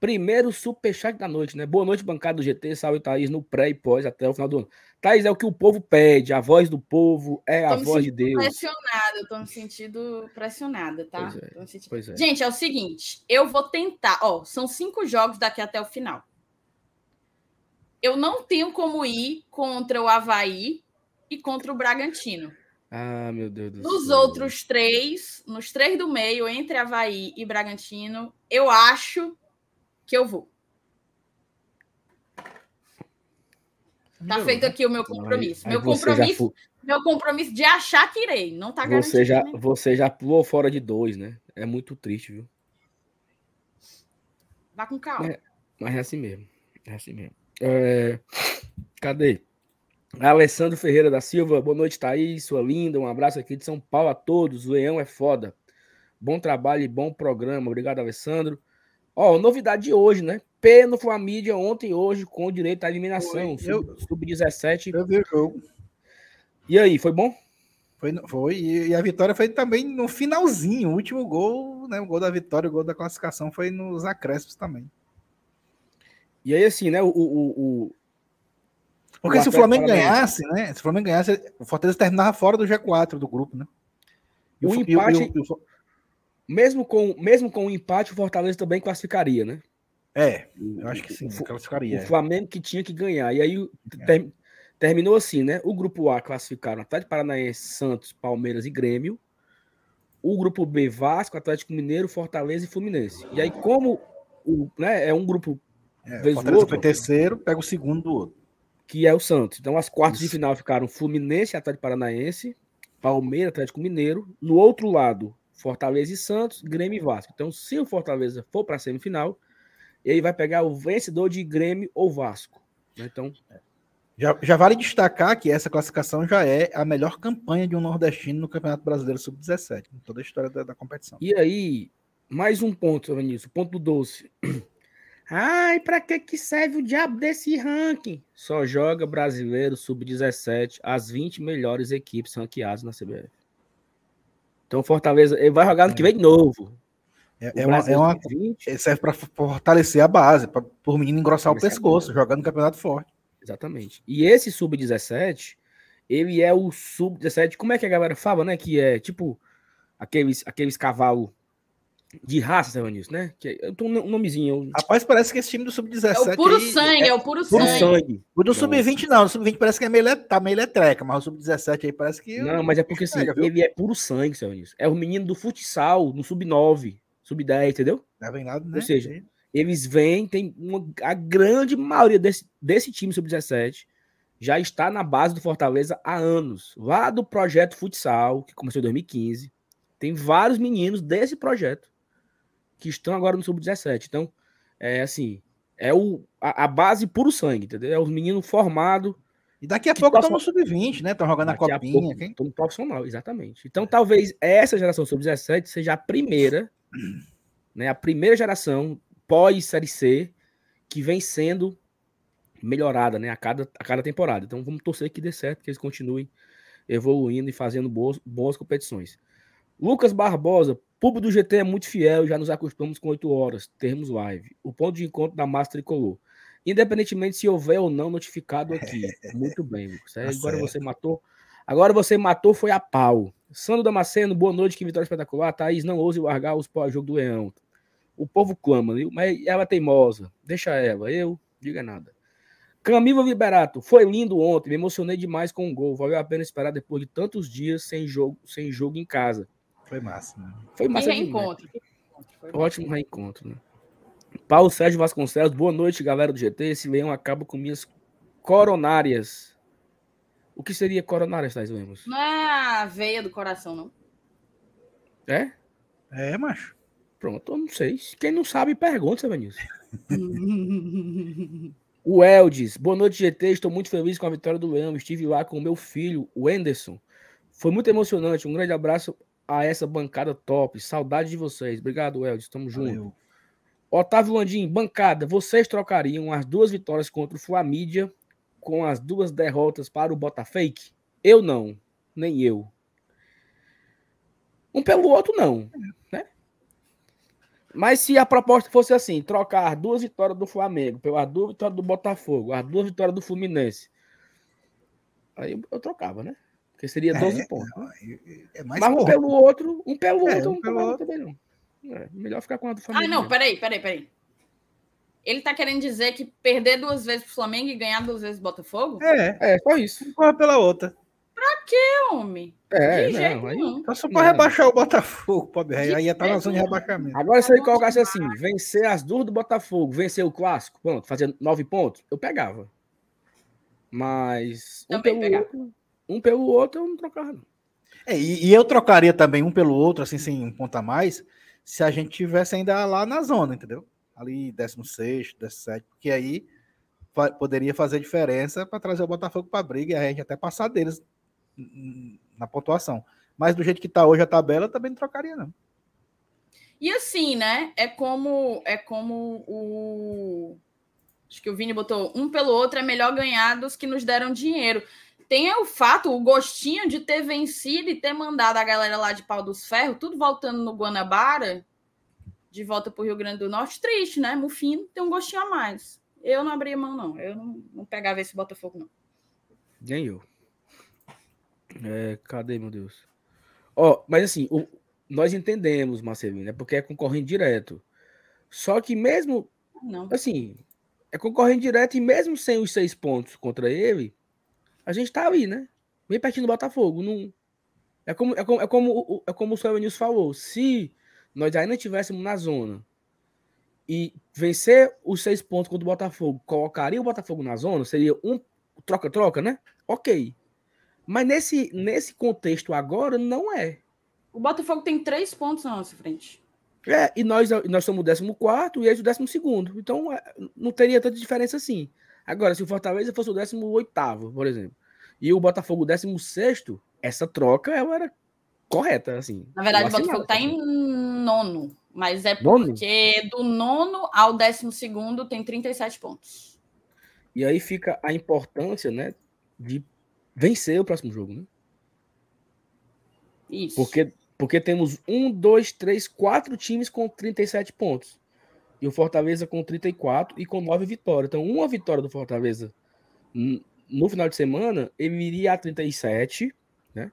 primeiro superchat da noite, né? Boa noite, bancada do GT. Salve, Thaís, no pré e pós até o final do ano. Thaís, é o que o povo pede, a voz do povo é a voz de Deus. Pressionada, eu tô me sentindo pressionada, tá? Pois é, sentindo... pois é. Gente, é o seguinte, eu vou tentar, ó, são cinco jogos daqui até o final eu não tenho como ir contra o Havaí e contra o Bragantino. Ah, meu Deus do Nos céu. outros três, nos três do meio, entre Havaí e Bragantino, eu acho que eu vou. Tá feito aqui o meu compromisso. Aí, aí meu compromisso, meu compromisso de achar que irei, não tá garantido. Você já, né? você já pulou fora de dois, né? É muito triste, viu? Vá com calma. É, mas é assim mesmo. É assim mesmo. É... Cadê? Alessandro Ferreira da Silva, boa noite, Thaís, sua linda. Um abraço aqui de São Paulo a todos. O Leão é foda. Bom trabalho e bom programa. Obrigado, Alessandro. Ó, novidade de hoje, né? P no Flamídia ontem e hoje com direito à eliminação. Sub-17. Eu vi o jogo. E aí, foi bom? Foi, foi. E a vitória foi também no finalzinho. O último gol, né? O gol da vitória, o gol da classificação foi nos acréscimos também. E aí, assim, né? O, o, o Porque o se o Flamengo ganhasse, né? Se o Flamengo ganhasse, o Fortaleza terminava fora do G4 do grupo, né? E o, empate. E o, mesmo, com, mesmo com o empate, o Fortaleza também classificaria, né? É, eu acho que sim, classificaria. O é. Flamengo que tinha que ganhar. E aí é. ter, terminou assim, né? O grupo A classificaram Atlético Paranaense, Santos, Palmeiras e Grêmio. O grupo B, Vasco, Atlético Mineiro, Fortaleza e Fluminense. E aí, como o, né, é um grupo é, o Fortaleza outro, foi terceiro, pega o segundo do outro. Que é o Santos. Então, as quartas Isso. de final ficaram Fluminense, Atlético Paranaense, Palmeiras, Atlético Mineiro. No outro lado, Fortaleza e Santos, Grêmio e Vasco. Então, se o Fortaleza for para a semifinal, ele vai pegar o vencedor de Grêmio ou Vasco. Né? Então. Já, já, vale destacar que essa classificação já é a melhor campanha de um nordestino no Campeonato Brasileiro Sub-17, em toda a história da, da, competição. E aí, mais um ponto, Vinícius, ponto do doce. Ai, para que que serve o diabo desse ranking? Só joga brasileiro sub-17, as 20 melhores equipes ranqueadas na CBF. Então Fortaleza, ele vai jogar no que vem de novo. É, é uma, é uma serve para fortalecer a base, para o menino engrossar o pescoço, jogando no campeonato forte. Exatamente. E esse sub-17, ele é o sub-17, como é que a galera fala, né? Que é tipo aqueles, aqueles cavalos de raça, Sevanilson, né? Que eu tô um nomezinho. Rapaz, parece que esse time do Sub-17. É o puro aí, sangue, é, é, o puro, puro sangue. sangue. O do Sub-20 não, o Sub-20 parece que é meio, tá meio letreca, mas o Sub-17 aí parece que. Não, mas é porque assim, pega, ele é puro sangue, Sevanilson. É o menino do futsal, no Sub-9, Sub-10, entendeu? Não vem nada, né? Ou seja, eles vêm, tem uma, a grande maioria desse, desse time Sub-17 já está na base do Fortaleza há anos. Lá do projeto futsal, que começou em 2015, tem vários meninos desse projeto que estão agora no Sub-17. Então, é assim, é o, a, a, base puro sangue, entendeu? É os meninos formados. E daqui a pouco estão no Sub-20, né? Estão jogando daqui a copinha. Estão no profissional, exatamente. Então, talvez essa geração Sub-17 seja a primeira, né? A primeira geração pós-Série C que vem sendo melhorada, né? A cada, a cada temporada. Então, vamos torcer que dê certo, que eles continuem evoluindo e fazendo boas, boas competições. Lucas Barbosa, público do GT é muito fiel, já nos acostumamos com 8 horas, termos live. O ponto de encontro da Massa Tricolor. Independentemente se houver ou não notificado aqui. Muito bem, Lucas. Tá agora certo. você matou. Agora você matou, foi a pau. Sandro Damasceno, boa noite, que vitória espetacular. Thaís, não ouse largar os pós-jogo do Leão. O povo clama, viu? mas ela é teimosa. Deixa ela, eu, diga nada. Camilo Liberato, foi lindo ontem, me emocionei demais com o gol. Valeu a pena esperar depois de tantos dias sem jogo, sem jogo em casa. Foi massa. Né? Foi massa. E reencontro. Foi Ótimo reencontro, né? Paulo Sérgio Vasconcelos, boa noite, galera do GT. Esse leão acaba com minhas coronárias. O que seria coronárias, Thais Lemos? Não é a veia do coração, não. É? É, macho. Pronto, eu não sei. Quem não sabe, pergunta, Sevanilson. o Eldes, boa noite, GT. Estou muito feliz com a vitória do Leão. Estive lá com o meu filho, o Anderson. Foi muito emocionante. Um grande abraço a essa bancada top. Saudade de vocês. Obrigado, Elde. Estamos juntos. Otávio Landim, bancada, vocês trocariam as duas vitórias contra o Flamídia com as duas derrotas para o Botafake? Eu não, nem eu. Um pelo outro, não. Né? Mas se a proposta fosse assim, trocar as duas vitórias do Flamengo pelas duas vitórias do Botafogo, as duas vitórias do Fluminense, aí eu, eu trocava, né? Porque seria 12 é, pontos. Né? É Mas um pelo outro, um pelo é, outro, um pelo outro também não. É, melhor ficar com a do Flamengo. Ah, não, peraí, peraí, peraí. Ele tá querendo dizer que perder duas vezes pro Flamengo e ganhar duas vezes pro Botafogo? É, é, só isso. Corra pela outra. Pra quê, homem? É, De não, aí, Só, só pra rebaixar o Botafogo, pobre. Aí ia estar tá na zona de rebaixamento. Agora, se ele colocasse assim, vencer as duas do Botafogo, vencer o clássico, pronto, fazer nove pontos, eu pegava. Mas um pelo pegava. outro, um pelo outro, eu não trocava, não. É, e, e, eu trocaria também um pelo outro, assim, sem um ponto a mais, se a gente tivesse ainda lá na zona, entendeu? Ali 16, 17, porque aí poderia fazer diferença para trazer o Botafogo para a briga e a gente até passar deles na pontuação. Mas do jeito que está hoje a tabela, também não trocaria, não. E assim, né? É como é como o acho que o Vini botou um pelo outro é melhor ganhar dos que nos deram dinheiro tem o fato, o gostinho de ter vencido e ter mandado a galera lá de Pau dos Ferros, tudo voltando no Guanabara, de volta para o Rio Grande do Norte, triste, né? Mufino tem um gostinho a mais. Eu não abria mão, não. Eu não, não pegava esse Botafogo, não. Nem eu. É, cadê, meu Deus? Ó, oh, mas assim, o, nós entendemos, Marcelinho, né? Porque é concorrente direto. Só que mesmo. Não. Assim, é concorrente direto e mesmo sem os seis pontos contra ele, a gente tá ali, né? Bem pertinho do Botafogo. Não... É como, é como, é como, é como o Sérgio News falou. Se nós ainda estivéssemos na zona e vencer os seis pontos contra o Botafogo, colocaria o Botafogo na zona, seria um troca-troca, né? Ok. Mas nesse, nesse contexto agora, não é. O Botafogo tem três pontos na nossa frente. É, e nós, nós somos o 14 e eles o 12. Então, é, não teria tanta diferença assim. Agora, se o Fortaleza fosse o 18, por exemplo, e o Botafogo o 16, essa troca ela era correta, assim. Na verdade, o Botafogo está em nono, mas é porque nono? do nono ao décimo segundo tem 37 pontos. E aí fica a importância, né, de vencer o próximo jogo, né? Isso. Porque, porque temos um, dois, três, quatro times com 37 pontos e o Fortaleza com 34 e com 9 vitórias. Então, uma vitória do Fortaleza no final de semana, ele iria a 37, né?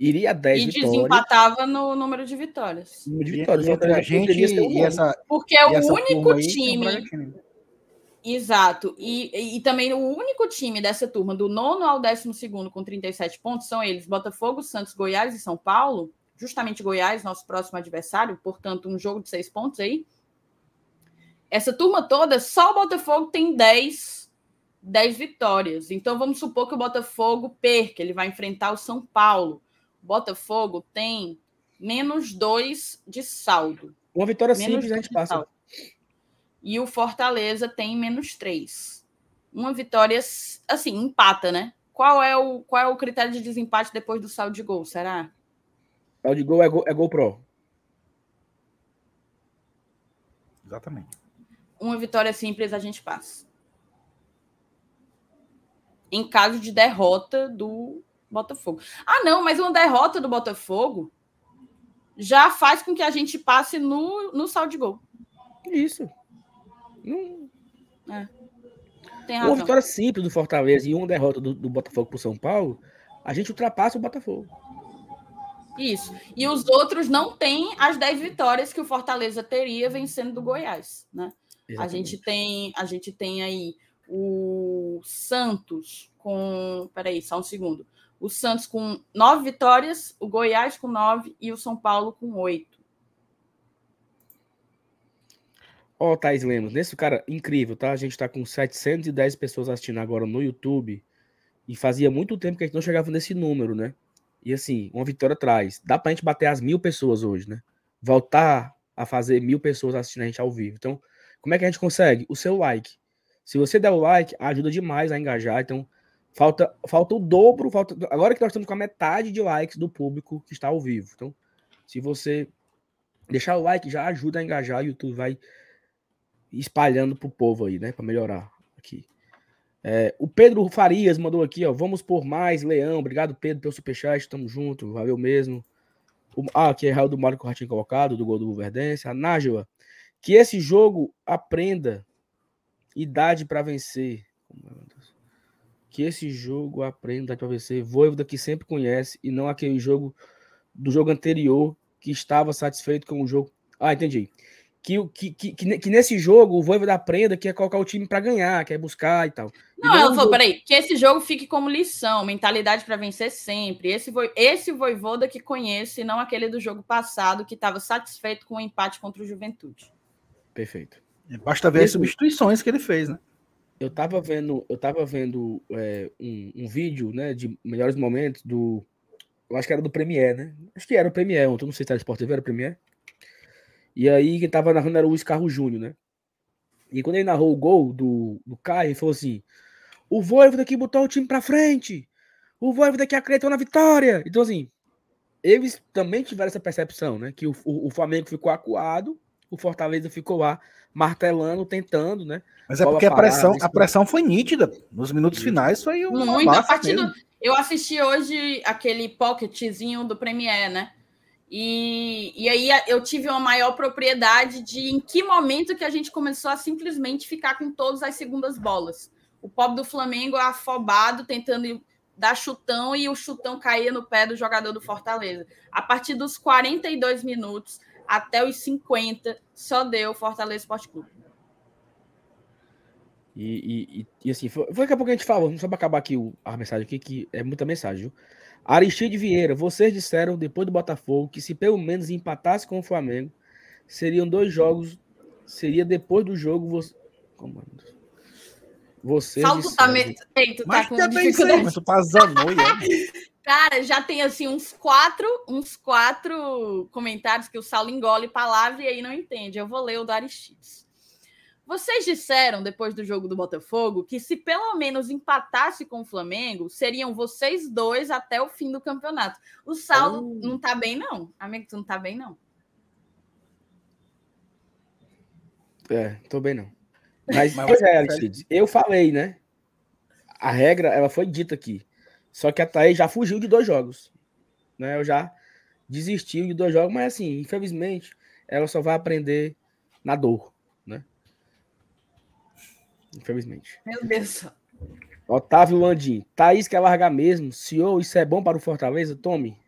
iria a 10 E vitórias. desempatava no número de vitórias. número de E, vitórias. e entre a Fortaleza gente um e essa, Porque é e essa o único time. Bragantino. Exato. E, e, e também o único time dessa turma, do nono ao décimo segundo, com 37 pontos, são eles: Botafogo, Santos, Goiás e São Paulo. Justamente Goiás, nosso próximo adversário, portanto, um jogo de seis pontos aí. Essa turma toda, só o Botafogo tem 10, 10 vitórias. Então vamos supor que o Botafogo perca, ele vai enfrentar o São Paulo. O Botafogo tem menos dois de saldo. Uma vitória Menos simples a gente passa. saldo. E o Fortaleza tem menos três. Uma vitória, assim, empata, né? Qual é o, qual é o critério de desempate depois do saldo de gol? Será? O de gol é gol, é gol pro. Exatamente. Uma vitória simples a gente passa. Em caso de derrota do Botafogo. Ah, não, mas uma derrota do Botafogo já faz com que a gente passe no, no saldo de gol. Isso. Não, Tem uma vitória simples do Fortaleza e uma derrota do, do Botafogo pro São Paulo, a gente ultrapassa o Botafogo. Isso. E os outros não têm as 10 vitórias que o Fortaleza teria vencendo do Goiás, né? A gente tem, a gente tem aí o Santos com, peraí, só um segundo. O Santos com nove vitórias, o Goiás com nove e o São Paulo com oito. Ó, Thaís Lemos, nesse cara incrível, tá? A gente tá com 710 pessoas assistindo agora no YouTube e fazia muito tempo que a gente não chegava nesse número, né? E assim, uma vitória atrás. Dá pra gente bater as mil pessoas hoje, né? Voltar a fazer mil pessoas assistindo a gente ao vivo. Então, como é que a gente consegue? O seu like. Se você der o like, ajuda demais a engajar. Então, falta, falta o dobro. Falta, agora que nós estamos com a metade de likes do público que está ao vivo. Então, se você deixar o like, já ajuda a engajar. O YouTube vai espalhando pro povo aí, né? Para melhorar aqui. É, o Pedro Farias mandou aqui, ó. Vamos por mais, Leão. Obrigado, Pedro, pelo superchat. Tamo junto, valeu mesmo. O, ah, aqui é Raul do Mário que o Ratinho colocado, do gol do Verdense. A Nájua. Que esse jogo aprenda idade para vencer. Que esse jogo aprenda para vencer. Voivoda que sempre conhece e não aquele jogo do jogo anterior que estava satisfeito com o jogo. Ah, entendi. Que, que, que, que, que nesse jogo o Voivoda aprenda que é colocar o time para ganhar, que é buscar e tal. E Não, ela um falou, jogo- peraí, que esse jogo fique como lição, mentalidade para vencer sempre. Esse foi esse Voivoda que conhece, não aquele do jogo passado que estava satisfeito com o empate contra o Juventude. Perfeito. Basta ver as substituições que ele fez, né? Eu tava vendo, eu tava vendo é, um, um vídeo, né, de melhores momentos do, eu acho que era do Premier, né? Acho que era o Premier ontem, não sei se era Sport TV, era o Premier. E aí quem tava narrando era o Luiz Carlos Júnior, né? E quando ele narrou o gol do, do Caio, ele falou assim: o Voivoda que botou o time pra frente, o Voivoda que acreditou na vitória. Então assim, eles também tiveram essa percepção, né? Que o, o, o Flamengo ficou acuado, o Fortaleza ficou lá martelando, tentando, né? Mas é porque a parada, pressão, a pressão foi nítida. Nos minutos Isso. finais foi um Muito, a partir do, Eu assisti hoje aquele pocketzinho do Premiere, né? E, e aí eu tive uma maior propriedade de em que momento que a gente começou a simplesmente ficar com todas as segundas bolas. O pobre do Flamengo afobado, tentando dar chutão e o chutão caía no pé do jogador do Fortaleza. A partir dos 42 minutos até os 50, só deu Fortaleza Esporte Clube. E, e, e, assim, foi, foi daqui a pouco a gente fala, só para acabar aqui o, a mensagem aqui, que é muita mensagem, viu? Aristide Vieira, vocês disseram depois do Botafogo que se pelo menos empatasse com o Flamengo, seriam dois jogos, seria depois do jogo você. Como é? Saulo, tu tá, me... Ei, tu tá Mas com é dificuldade. mas tu tá zanoia. Cara, já tem assim uns quatro, uns quatro comentários que o Saulo engole palavra e aí não entende. Eu vou ler o do Aristides. Vocês disseram depois do jogo do Botafogo que se pelo menos empatasse com o Flamengo, seriam vocês dois até o fim do campeonato. O Saulo Oh. não tá bem, não. Amigo, tu não tá bem, não. É, tô bem não. Mas, Mas pois é, Aristides, eu falei, né? A regra, ela foi dita aqui. Só que a Thaís já fugiu de dois jogos. Né? Eu já desistiu de dois jogos, mas assim, infelizmente, ela só vai aprender na dor, né? Infelizmente. Meu Deus. Otávio Landim, Thaís quer largar mesmo. Senhor, isso é bom para o Fortaleza? Tome.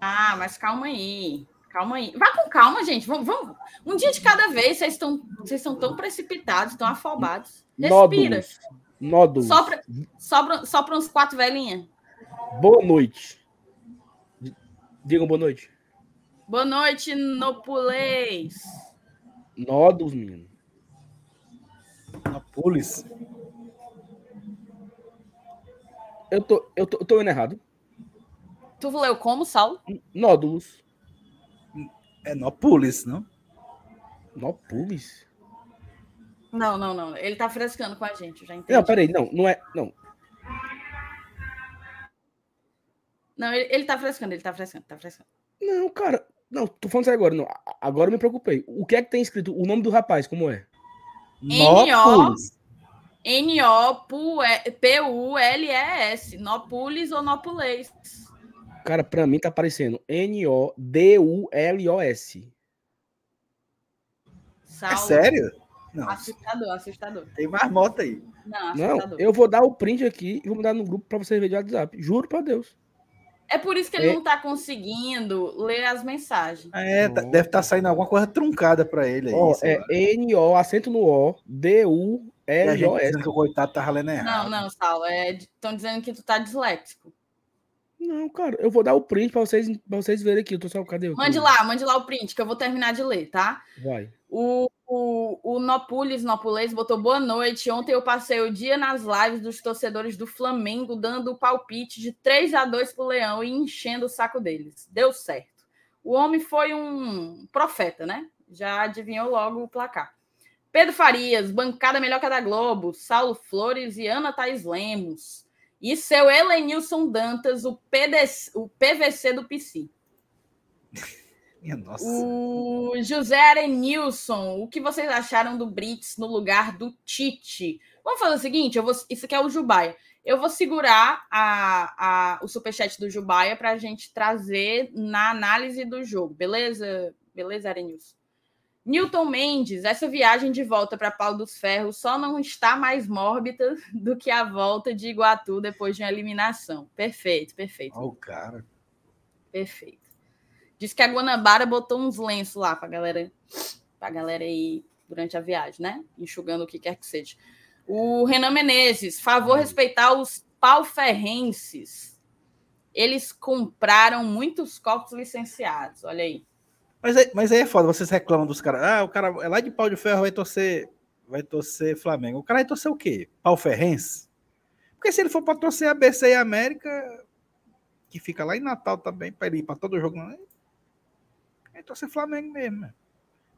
Ah, mas calma aí. Calma aí. Vá com calma, gente. Vamos, vamos. Um dia de cada vez. Vocês estão, vocês estão tão precipitados, tão afobados. Respira. Nódulos. Nódulos. Sopra, sobra, sopra uns quatro velhinhas. Boa noite. Digam boa noite. Boa noite, Nopulês. Nódulos, menino. Anápolis. Eu tô, eu tô, eu tô indo errado. Tu leu como, Saulo? Nódulos. É Nópolis, não? Nópolis? Não, não, não. Ele tá frescando com a gente, eu já entendi. Não, peraí, não, não é. Não. Não, ele, ele tá frescando, ele tá frescando, tá frescando. Não, cara. Não, tô falando sério agora. Não. Agora eu me preocupei. O que é que tem escrito? O nome do rapaz, como é? Nópolis. N-O-P-U-L-E-S. Nópulis ou Nópulês? Cara, pra mim tá aparecendo N-O-D-U-L-O-S. É sério? Não, Assustador, assustador. tem marmota aí. Não, Não, assustador. eu vou dar o print aqui e vou mandar no grupo pra vocês verem de WhatsApp. Juro pra Deus. É por isso que ele É. não tá conseguindo ler as mensagens. É, tá- Não. deve estar saindo alguma coisa truncada pra ele aí. Sei é. N-O, acento no O, E a gente D-U-L-O-S. dizendo que o coitado tava lendo errado. Não, não, Saulo. Estão dizendo que tu tá disléxico. Não, cara, eu vou dar o print pra vocês, pra vocês verem aqui. Eu tô só, cadê? o- Mande lá, mande lá o print, que eu vou terminar de ler, tá? Vai. O, o, o Nopulis Nopulês botou boa noite. Ontem eu passei o dia nas lives dos torcedores do Flamengo, dando o palpite de 3 a 2 pro Leão e enchendo o saco deles. Deu certo. O homem foi um profeta, né? Já adivinhou logo o placar. Pedro Farias, bancada melhor que a da Globo, Saulo Flores e Ana Thaís Lemos. E seu Helenilson Dantas, o, PDC, o PVC do PC. Minha nossa. O José Arenilson, o que vocês acharam do Brits no lugar do Tite? Vamos fazer o seguinte: eu vou, isso aqui é o Jubaia. Eu vou segurar a, a, o superchat do Jubaia para a gente trazer na análise do jogo, beleza? Beleza, Arenilson? Newton Mendes, essa viagem de volta para Pau dos Ferros só não está mais mórbida do que a volta de Iguatu depois de uma eliminação. Perfeito, perfeito. Ó, o cara. Perfeito. Diz que a Guanabara botou uns lenços lá pra galera, pra galera aí durante a viagem, né? Enxugando o que quer que seja. O Renan Menezes, favor respeitar os pauferrenses. Eles compraram muitos copos licenciados. Olha aí. Mas, aí- mas aí é foda, vocês reclamam dos caras. Ah, o cara é lá de pau de ferro, vai torcer, vai torcer Flamengo. O cara vai torcer o quê? Pau ferrense? Porque se ele for para torcer ABC e América, que fica lá em Natal também, para ele ir para todo jogo, não é? Vai torcer Flamengo mesmo. né?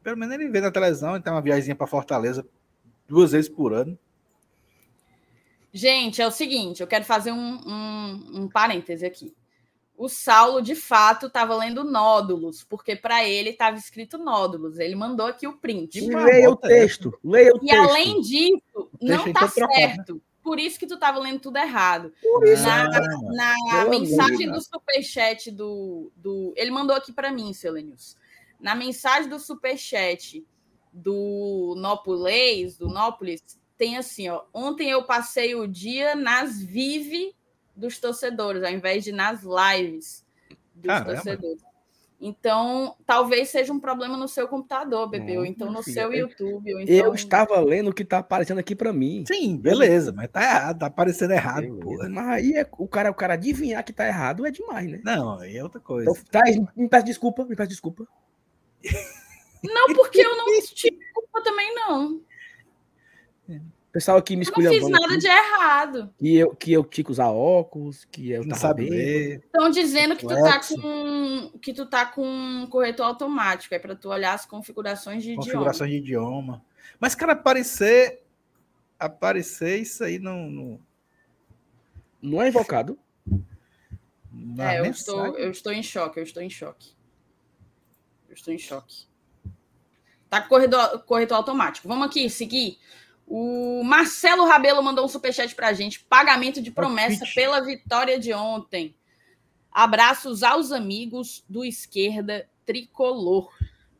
Pelo menos ele vê na televisão, ele tem uma viagemzinha para Fortaleza duas vezes por ano. Gente, é o seguinte, eu quero fazer um, um, um parêntese aqui. O Saulo, de fato, estava lendo nódulos, porque para ele estava escrito nódulos. Ele mandou aqui o print. Que Leia o é texto. Leia o E texto. além disso, não tá então trocado, né? certo. Por isso que tu tava lendo tudo errado. isso. Na, Ah, na amor mensagem Deus. do superchat do, do. Ele mandou aqui para mim, seu Lenils. Na mensagem do superchat do Nópolis, do Nópolis, tem assim, ó. Ontem eu passei o dia nas Vive dos torcedores, ao invés de nas lives dos Caramba. torcedores. Então, talvez seja um problema no seu computador, bebê, ou Não, então no filha, seu eu- YouTube. Ou então... Eu estava lendo o que tá aparecendo aqui pra mim. Sim, beleza, mas tá errado, tá aparecendo errado, porra. Mas aí é, o, cara, o cara adivinhar que tá errado é demais, né? Não, aí é outra coisa. Então, tá, me peço desculpa, me peço desculpa. Não, porque eu não tive culpa também, não. O pessoal aqui me Eu não escolheu fiz nada de errado. que eu, que eu tinha que usar óculos, que eu não ler. Estão dizendo que tu tá com que tu tá com um corretor automático, é para tu olhar as configurações de configuração de idioma. Mas, cara, aparecer. Aparecer isso aí não. não Não é invocado. na idioma. É, eu estou, eu estou em choque, eu estou em choque. Eu estou em choque. Tá com corredor, corretor automático. Vamos aqui seguir. O Marcelo Rabelo mandou um superchat pra gente. Pagamento de promessa pela vitória de ontem. Abraços aos amigos do Esquerda Tricolor.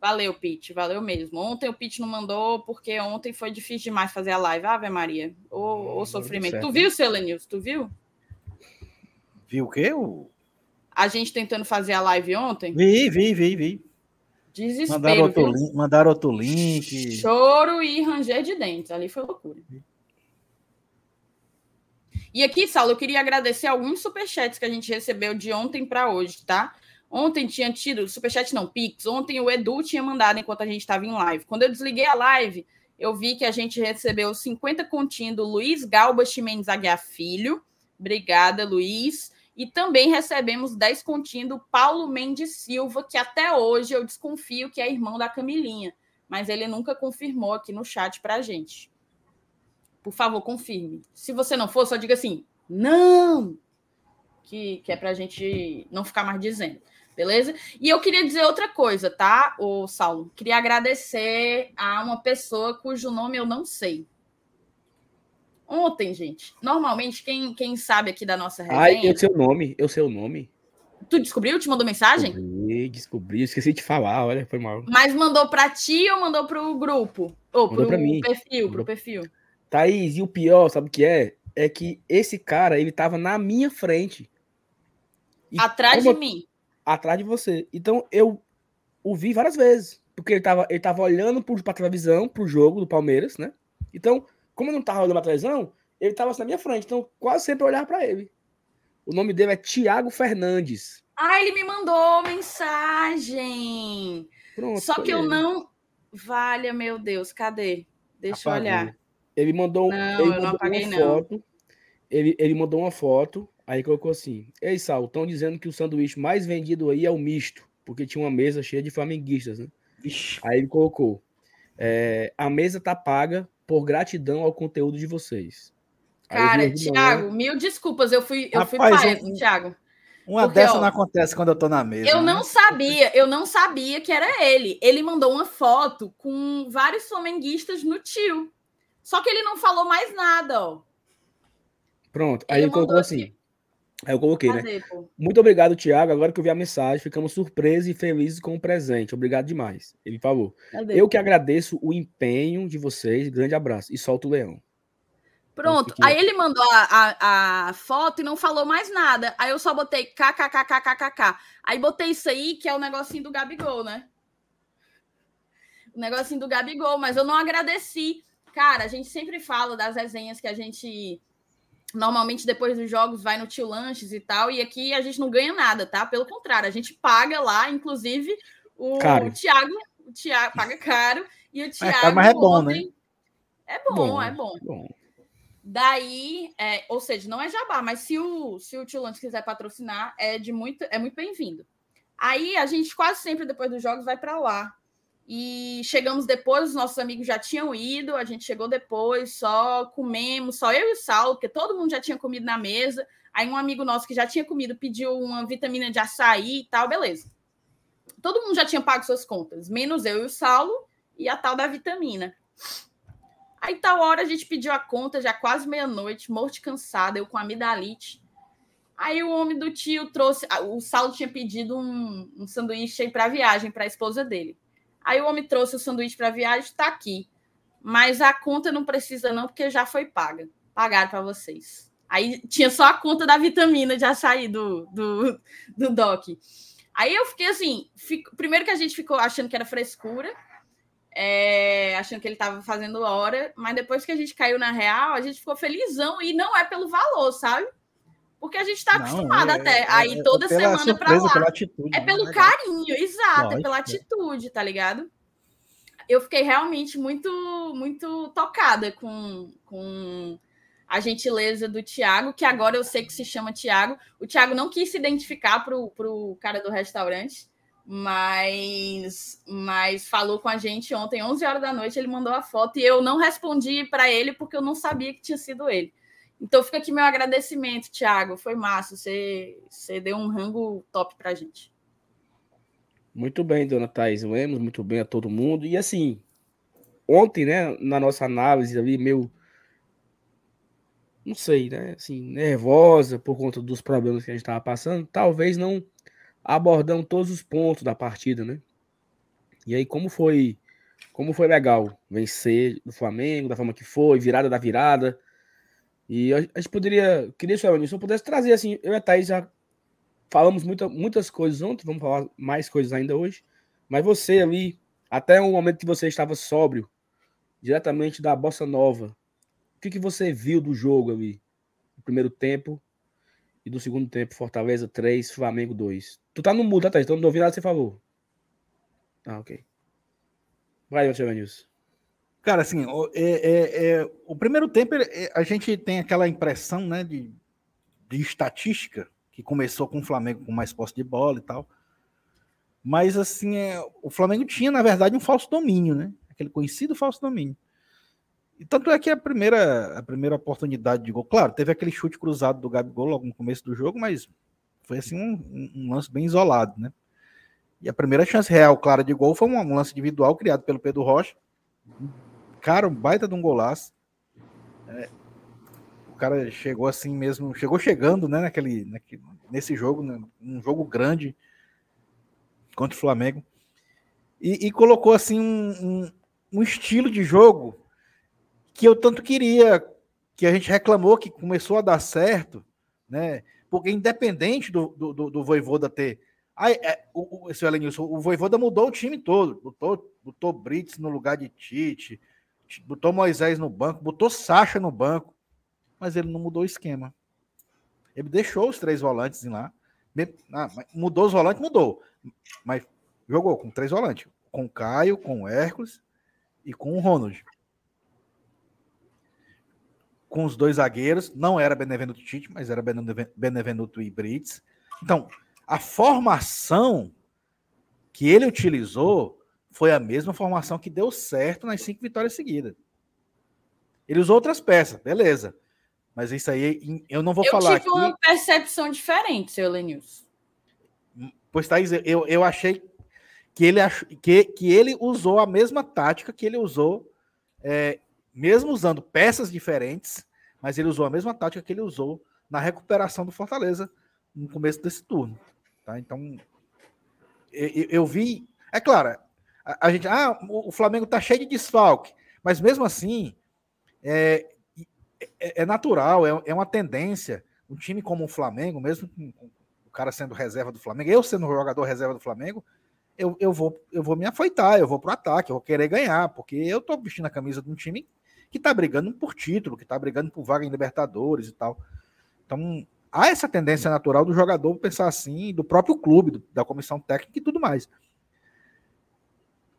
Valeu, Pete. Valeu mesmo. Ontem o Pete não mandou, porque ontem foi difícil demais fazer a live. Ave Maria. Ô, Hum, sofrimento. Tu viu, seu Lenilson? Tu viu? Viu o quê? O... a gente tentando fazer a live ontem? Vi, vi, vi, vi. Desespero. Mandaram outro, link, mandaram outro link. Choro e ranger de dentes. Ali foi loucura. E aqui, Saulo, eu queria agradecer alguns superchats que a gente recebeu de ontem para hoje, tá? Ontem tinha tido, superchat não, Pix. Ontem o Edu tinha mandado enquanto a gente estava em live. Quando eu desliguei a live, eu vi que a gente recebeu 50 continhos do Luiz Galba Chimenez Aguiar Filho. Obrigada, Luiz. E também recebemos 10 continhos do Paulo Mendes Silva, que até hoje eu desconfio que é irmão da Camilinha, mas ele nunca confirmou aqui no chat para a gente. Por favor, confirme. Se você não for, só diga assim, não, que, que é para a gente não ficar mais dizendo. Beleza? E eu queria dizer outra coisa, tá, o Saulo? Queria agradecer a uma pessoa cujo nome eu não sei. Ontem, gente, normalmente quem, quem sabe aqui da nossa resenha. Ai, eu sei o nome, eu sei o nome. Tu descobriu? Te mandou mensagem? Descobri, descobri, esqueci de falar, olha, foi mal. Mas mandou para ti ou mandou pro grupo? Ou Mandou pro pra mim. perfil, pro Mandou- perfil. Thaís, e o pior, sabe o que é? É que esse cara, ele tava na minha frente. E Atrás como de mim. atrás de você. Então eu o vi várias vezes, porque ele tava, ele tava olhando pro, pra televisão, pro jogo do Palmeiras, né? Então, como eu não tava olhando pra televisão, ele tava assim na minha frente, então quase sempre eu olhava pra ele. O nome dele é Tiago Fernandes. Ah, ele me mandou mensagem. Pronto. Só que eu ele. não. Valha, meu Deus, cadê? Deixa eu olhar. Ele mandou, Não, ele eu não mandou apaguei, uma não. foto. Ele, ele mandou uma foto, aí colocou assim: Ei, Sal, estão dizendo que o sanduíche mais vendido aí é o misto, porque tinha uma mesa cheia de flamenguistas, né? Ixi, Aí ele colocou: é, a mesa tá paga por gratidão ao conteúdo de vocês. Cara, de manhã- Thiago, mil desculpas, eu fui, eu fui Rapaz, paia, um- Thiago. uma Porque, dessa ó, não acontece quando eu tô na mesa. Eu né? não sabia, eu não sabia que era ele. Ele mandou uma foto com vários flamenguistas no tio. Só que ele não falou mais nada, ó. Pronto, aí Ele ele colocou mandou assim. Aí eu coloquei, né? Pô? Muito obrigado, Thiago. Agora que eu vi a mensagem, ficamos surpresos e felizes com o presente. Obrigado demais. Ele falou. Eu que agradeço o empenho de vocês. Grande abraço. E solta o leão. Pronto. fiquei- Aí ele mandou a, a, a foto e não falou mais nada. Aí eu só botei kkkkkk. Aí botei isso aí, que é o negocinho do Gabigol, né? O negocinho do Gabigol, mas eu não agradeci. Cara, a gente sempre fala das resenhas que a gente normalmente depois dos jogos vai no tio lanches e tal, e aqui a gente não ganha nada, tá? Pelo contrário, a gente paga lá, inclusive o Caro. Thiago, o Thiago paga caro e o Thiago caro, mas é bom, né? ontem- É bom, é bom. Bom, Daí, é, ou seja, não é jabá, mas se o, se o Tio Lance quiser patrocinar, é de muito, é muito bem-vindo. Aí a gente quase sempre depois dos jogos vai para lá. E chegamos depois, os nossos amigos já tinham ido, a gente chegou depois, só comemos, só eu e o Saulo, porque todo mundo já tinha comido na mesa. Aí um amigo nosso que já tinha comido pediu uma vitamina de açaí e tal, beleza. Todo mundo já tinha pago suas contas, menos eu e o Saulo e a tal da vitamina. Aí tal hora a gente pediu a conta, já quase meia-noite, morto de cansada, eu com amidalite. Aí o homem do tio trouxe. O Saulo tinha pedido um, um sanduíche para viagem para a esposa dele. Aí o homem trouxe o sanduíche para viagem, tá aqui. Mas a conta não precisa, não, porque já foi paga. Pagaram para vocês. Aí tinha só a conta da vitamina de açaí do, do, do Doc. Aí eu fiquei assim: fico- primeiro que a gente ficou achando que era frescura, é, achando que ele estava fazendo hora, mas depois que a gente caiu na real, a gente ficou felizão e não é pelo valor, sabe? Porque a gente está acostumado é- até é- aí é toda pela semana para lá. Pela atitude, É né? pelo carinho, exato, é Lógico, pela é. atitude, tá ligado? Eu fiquei realmente muito, muito tocada com, com a gentileza do Tiago, que agora eu sei que se chama Tiago. O Tiago não quis se identificar pro, pro cara do restaurante, mas, mas falou com a gente ontem, 11 horas da noite, ele mandou a foto e eu não respondi para ele porque eu não sabia que tinha sido ele. Então fica aqui meu agradecimento, Tiago. Foi massa. Você, você deu um rango top pra gente. Muito bem, dona Thaís Lemos, muito bem a todo mundo. E assim, ontem, né, na nossa análise ali, meio. Não sei, né? Assim, nervosa por conta dos problemas que a gente estava passando, talvez não abordando todos os pontos da partida, né? E aí, como foi. Como foi legal vencer do Flamengo, da forma que foi, virada da virada. E a, gente poderia. Queria, se eu pudesse trazer assim, eu e a Thaís já falamos muita, muitas coisas ontem, vamos falar mais coisas ainda hoje. Mas você ali, até o momento que você estava sóbrio, diretamente da Bossa Nova, o que, que você viu do jogo ali? No primeiro tempo e do segundo tempo, Fortaleza 3, Flamengo 2. Tu tá no mudo, tá, Thaís? Então não ouvi nada você falou. Ah, ok. Vai, News. Cara, assim, o, é, é, é, o primeiro tempo é, a gente tem aquela impressão, né, de, de estatística, que começou com o Flamengo com mais posse de bola e tal. Mas, assim, é, o Flamengo tinha, na verdade, um falso domínio, né? Aquele conhecido falso domínio. E tanto é que a primeira, a primeira oportunidade de gol, claro, teve aquele chute cruzado do Gabigol logo no começo do jogo, mas foi assim um, um lance bem isolado, né? E a primeira chance real, clara de gol foi um lance individual criado pelo Pedro Rocha. Cara, um baita de um golaço. É, o cara chegou assim mesmo, chegou chegando, né, naquele, naquele nesse jogo, né, um jogo grande contra o Flamengo. E, e colocou assim um, um, um estilo de jogo que eu tanto queria, que a gente reclamou que começou a dar certo, né? Porque independente do, do, do, do Voivoda ter. Aí, é, o, o, o Voivoda mudou o time todo. Botou, botou Brits no lugar de Tite, botou Moisés no banco, botou Sacha no banco, mas ele não mudou o esquema. Ele deixou os três volantes lá. Ah, mudou os volantes, mudou. Mas jogou com três volantes. Com o Caio, com o Hércules e com o Ronald com os dois zagueiros, não era Benevenuto Tite, mas era Benevenuto e Brits. Então, a formação que ele utilizou foi a mesma formação que deu certo nas cinco vitórias seguidas. Ele usou outras peças, beleza. Mas isso aí eu não vou eu falar aqui. Eu tive uma percepção diferente, seu Lenils. Pois, Thaís, eu, eu achei que ele, ach... que, que ele usou a mesma tática que ele usou é, mesmo usando peças diferentes, mas ele usou a mesma tática que ele usou na recuperação do Fortaleza no começo desse turno. Tá? Então, eu, eu vi. É claro, a, gente. Ah, o Flamengo tá cheio de desfalque, mas mesmo assim, é, é, é natural, é, é, uma tendência. Um time como o Flamengo, mesmo com, com o cara sendo reserva do Flamengo, eu sendo jogador reserva do Flamengo, eu, eu, vou, eu vou me afeitar, eu vou pro ataque, eu vou querer ganhar, porque eu tô vestindo a camisa de um time que está brigando por título, que está brigando por vaga em Libertadores e tal. Então, há essa tendência natural do jogador pensar assim, do próprio clube, do, da comissão técnica e tudo mais.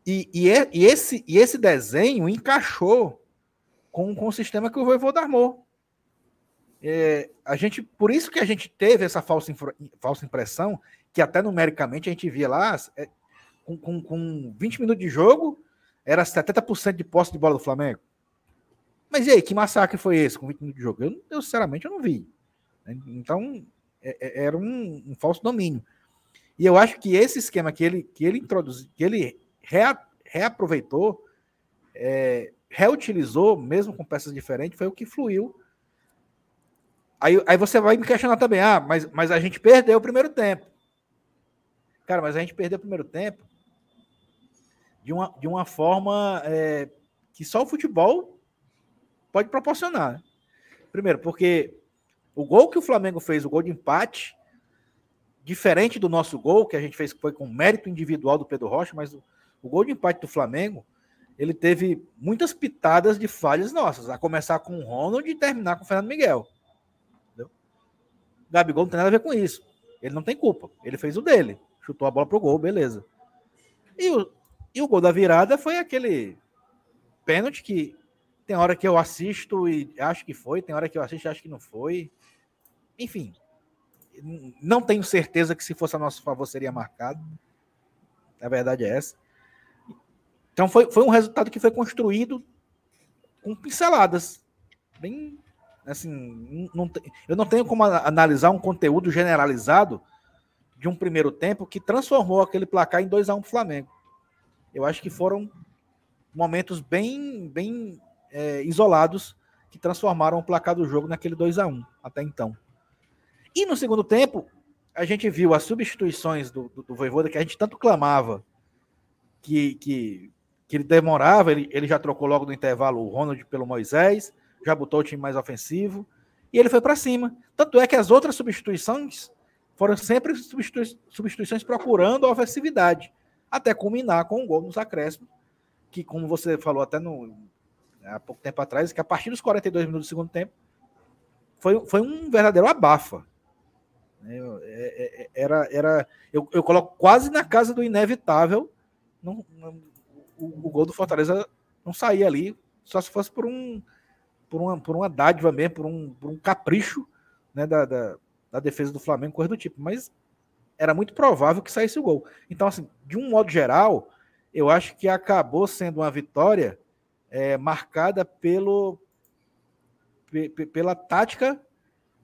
E, e, e, esse, e esse desenho encaixou com, com o sistema que o Voivoda armou. É, a gente, por isso que a gente teve essa falsa, falsa impressão, que até numericamente a gente via lá, é, com, com, com 20 minutos de jogo, era 70% de posse de bola do Flamengo. Mas e aí, que massacre foi esse com 20 minutos de jogo? Eu, eu sinceramente, eu não vi. Então, é, é, era um, um, falso domínio. E eu acho que esse esquema que ele, que ele introduziu, que ele rea, reaproveitou, é, reutilizou, mesmo com peças diferentes, foi o que fluiu. Aí, aí você vai me questionar também, ah, mas, mas a gente perdeu o primeiro tempo. Cara, mas a gente perdeu o primeiro tempo de uma, de uma forma é, que só o futebol pode proporcionar. Primeiro, porque o gol que o Flamengo fez, o gol de empate, diferente do nosso gol, que a gente fez foi com mérito individual do Pedro Rocha, mas o, o gol de empate do Flamengo, ele teve muitas pitadas de falhas nossas, a começar com o Ronald e terminar com o Fernando Miguel. Entendeu? Gabigol não tem nada a ver com isso. Ele não tem culpa. Ele fez o dele. Chutou a bola pro gol, beleza. E o, e o gol da virada foi aquele pênalti que tem hora que eu assisto e acho que foi, tem hora que eu assisto e acho que não foi. Enfim, não tenho certeza que se fosse a nosso favor seria marcado. A verdade é essa. Então foi, foi um resultado que foi construído com pinceladas. Bem, assim, não, eu não tenho como analisar um conteúdo generalizado de um primeiro tempo que transformou aquele placar em 2 a 1 um para o Flamengo. Eu acho que foram momentos bem, bem é, isolados que transformaram o placar do jogo naquele 2 a 1 até então. E no segundo tempo, a gente viu as substituições do, do, do Voivoda que a gente tanto clamava que, que, que ele demorava, ele, ele já trocou logo no intervalo o Ronald pelo Moisés, já botou o time mais ofensivo, e ele foi para cima. Tanto é que as outras substituições foram sempre substitui substituições procurando a ofensividade, até culminar com um gol nos acréscimos, que, como você falou até no, há pouco tempo atrás, que a partir dos 42 minutos do segundo tempo, foi, foi um verdadeiro abafa. Eu, é, é, era, era, eu, eu coloco quase na casa do inevitável. Não, não, o, o, gol do Fortaleza não saía ali, só se fosse por um por uma, por uma dádiva mesmo, por um, por um capricho né, da, da, da defesa do Flamengo, coisa do tipo. Mas era muito provável que saísse o gol. Então, assim, de um modo geral, eu acho que acabou sendo uma vitória é, marcada pelo, pela tática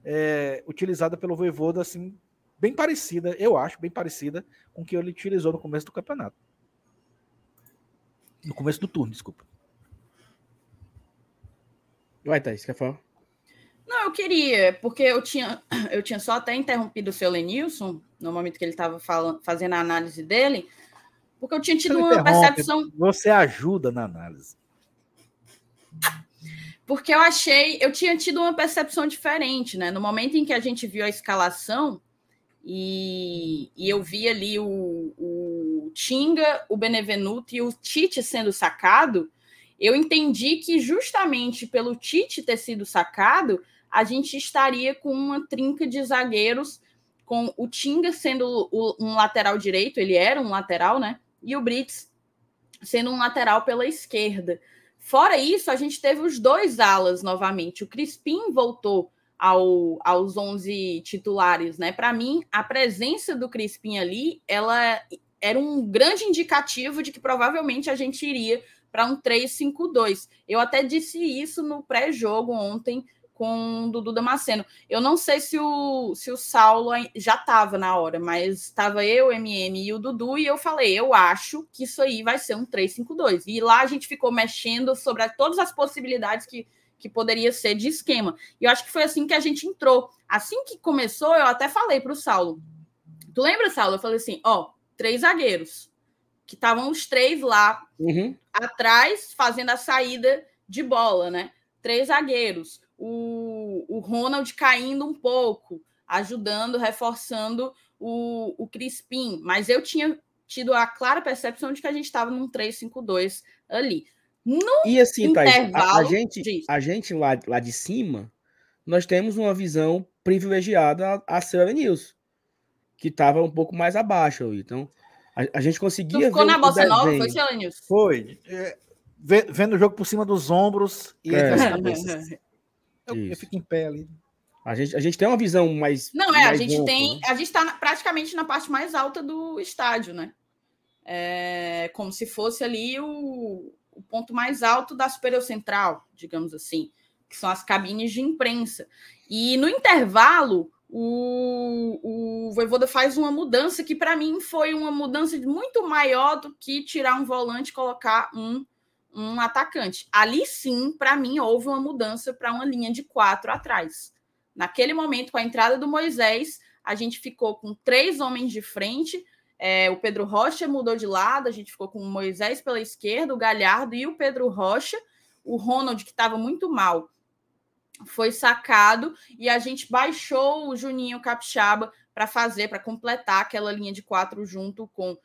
é, utilizada pelo Voivoda, assim, bem parecida, eu acho, bem parecida com o que ele utilizou no começo do campeonato. No começo do turno, desculpa. Vai, Thaís, quer falar? Não, eu queria, porque eu tinha, eu tinha só até interrompido o seu Lenilson, no momento que ele estava fazendo a análise dele, porque eu tinha tido uma percepção. Você ajuda na análise porque eu achei, eu tinha tido uma percepção diferente, né? No momento em que a gente viu a escalação e, e eu vi ali o, o Tinga, o Benevenuto e o Tite sendo sacado, eu entendi que justamente pelo Tite ter sido sacado, a gente estaria com uma trinca de zagueiros, com o Tinga sendo um lateral direito, ele era um lateral, né? E o Brits sendo um lateral pela esquerda. Fora isso, a gente teve os dois alas novamente. O Crispim voltou ao, aos 11 titulares, né? Para mim, a presença do Crispim ali, ela era um grande indicativo de que provavelmente a gente iria para um 3-5-2. Eu até disse isso no pré-jogo ontem com o Dudu Damasceno. Eu não sei se o, se o Saulo já estava na hora, mas estava eu, o MM e o Dudu, e eu falei, eu acho que isso aí vai ser um 3-5-2. E lá a gente ficou mexendo sobre todas as possibilidades que, que poderia ser de esquema. E eu acho que foi assim que a gente entrou. Assim que começou, eu até falei para o Saulo. Tu lembra, Saulo? Eu falei assim, ó, três zagueiros, que estavam os três lá uhum. atrás, fazendo a saída de bola, né? Três zagueiros o, o Ronald caindo um pouco, ajudando, reforçando o, o Crispim. Mas eu tinha tido a clara percepção de que a gente estava num 3-5-2 ali. No e assim, Thaís, a, a, gente, a gente lá, lá de cima, nós temos uma visão privilegiada a, a Sir News, que estava um pouco mais abaixo. Então, a, a gente conseguia. Tu ficou na bossa nova, foi, News? Foi. É, vendo o jogo por cima dos ombros e é. Eu, eu, fico em pé ali. A gente, a gente tem uma visão mais. Não, é, mais a gente tem. Né? A gente está praticamente na parte mais alta do estádio, né? É, como se fosse ali o, o ponto mais alto da superior central, digamos assim, que são as cabines de imprensa. E no intervalo, o, o Voivoda faz uma mudança que, para mim, foi uma mudança muito maior do que tirar um volante e colocar um um atacante. Ali sim, para mim, houve uma mudança para uma linha de quatro atrás. Naquele momento, com a entrada do Moisés, a gente ficou com três homens de frente. É, o Pedro Rocha mudou de lado, a gente ficou com o Moisés pela esquerda, o Galhardo e o Pedro Rocha. O Ronald, que estava muito mal, foi sacado e a gente baixou o Juninho Capixaba para fazer, para completar aquela linha de quatro junto com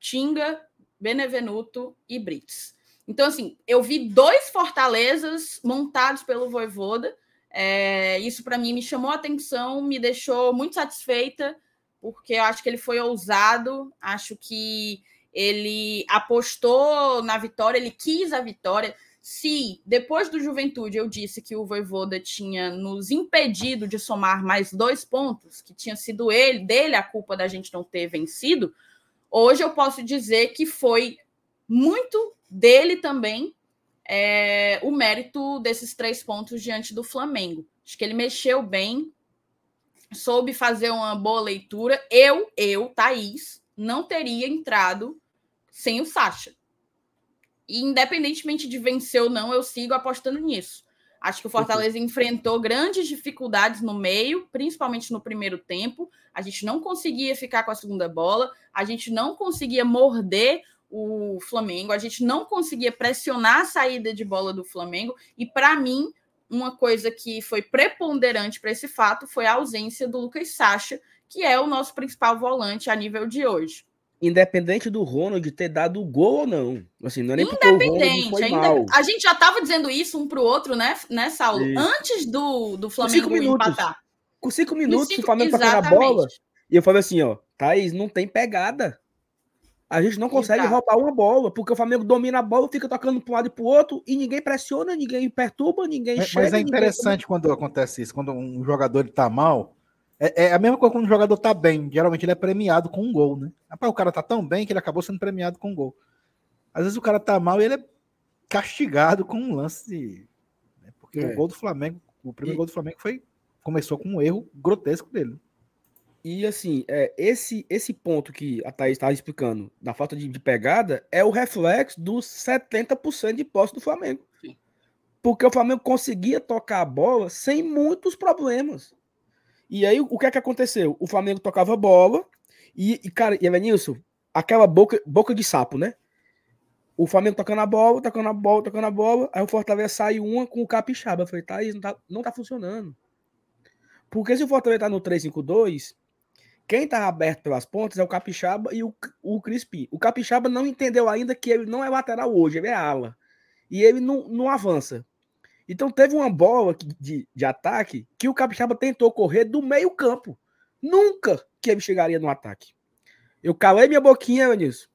Tinga, Benevenuto e Brits. Então, assim, eu vi dois Fortalezas montados pelo Voivoda. É, isso, para mim, me chamou a atenção, me deixou muito satisfeita, porque eu acho que ele foi ousado, acho que ele apostou na vitória, ele quis a vitória. Se depois do Juventude eu disse que o Voivoda tinha nos impedido de somar mais dois pontos, que tinha sido ele, dele a culpa da gente não ter vencido, hoje eu posso dizer que foi muito dele também é, o mérito desses três pontos diante do Flamengo. Acho que ele mexeu bem, soube fazer uma boa leitura. Eu, eu, Thaís, não teria entrado sem o Sacha. E independentemente de vencer ou não, eu sigo apostando nisso. Acho que o Fortaleza uhum. enfrentou grandes dificuldades no meio, principalmente no primeiro tempo. A gente não conseguia ficar com a segunda bola, a gente não conseguia morder o Flamengo, a gente não conseguia pressionar a saída de bola do Flamengo, e para mim, uma coisa que foi preponderante para esse fato foi a ausência do Lucas Sacha, que é o nosso principal volante a nível de hoje. Independente do Ronald ter dado o gol ou não. Assim, não é nem Independente. Foi ainda... A gente já estava dizendo isso um para o outro, né, né Saulo? Isso. Antes do, do Flamengo com cinco empatar. Com cinco minutos, cinco... o Flamengo tocando a bola. E eu falei assim, ó, Thaís, não tem pegada. A gente não consegue Exato. roubar uma bola, porque o Flamengo domina a bola, fica tocando para um lado e para o outro, e ninguém pressiona, ninguém perturba, ninguém mas, chega. Mas é interessante quando acontece isso, quando um jogador está mal, é, é, a mesma coisa quando um jogador está bem. Geralmente ele é premiado com um gol, né? Rapaz, o cara tá tão bem que ele acabou sendo premiado com um gol. Às vezes o cara tá mal e ele é castigado com um lance. De... Né? Porque é. o gol do Flamengo, o primeiro e... gol do Flamengo foi começou com um erro grotesco dele. E assim, é, esse, esse ponto que a Thaís estava explicando, da falta de, de, pegada, é o reflexo dos 70% de posse do Flamengo. Sim. Porque o Flamengo conseguia tocar a bola sem muitos problemas. E aí, o que é que aconteceu? O Flamengo tocava bola e, e cara, e Evanilson, aquela boca, boca de sapo, né? O Flamengo tocando a bola, tocando a bola, tocando a bola, aí o Fortaleza sai uma com o Capixaba. Eu falei, Thaís, não tá, não tá funcionando. Porque se o Fortaleza tá no 3-5-2, quem tá aberto pelas pontas é o Capixaba e o, o Crispim. O Capixaba não entendeu ainda que ele não é lateral hoje, ele é ala. E ele não, não avança. Então teve uma bola de, de ataque que o Capixaba tentou correr do meio campo. Nunca que ele chegaria no ataque. Eu calei minha boquinha nisso.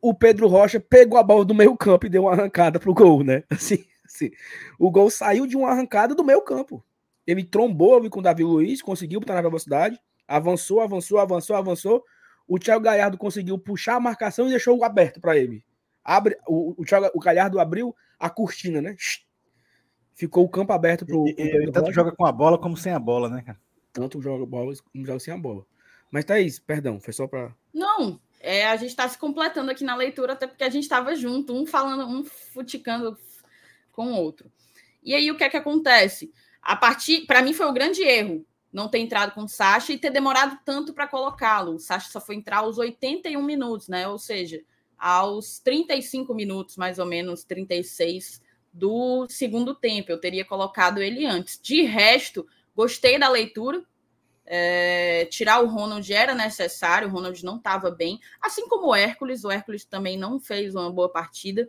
O Pedro Rocha pegou a bola do meio campo e deu uma arrancada pro gol, né? Assim, assim. O gol saiu de uma arrancada do meio campo. Ele trombou com o Davi Luiz, conseguiu botar na velocidade Avançou, avançou, avançou, avançou. O Thiago Galhardo conseguiu puxar a marcação e deixou aberto para ele. Abre, o, o, Thiago, o Galhardo abriu a cortina, né? Ficou o campo aberto para o. Ele tanto joga com a bola como sem a bola, né, cara? Tanto joga bola como joga sem a bola. Mas Thaís, perdão, foi só para. Não, é, a gente está se completando aqui na leitura, até porque a gente estava junto, um falando, um futicando com o outro. E aí o que é que acontece? A partir, para mim foi o grande erro não ter entrado com o Sacha e ter demorado tanto para colocá-lo. O Sacha só foi entrar aos 81 minutos, né? Ou seja, aos 35 minutos, mais ou menos, 36 do segundo tempo. Eu teria colocado ele antes. De resto, gostei da leitura. É, tirar o Ronald era necessário, o Ronald não estava bem, assim como o Hércules, o Hércules também não fez uma boa partida.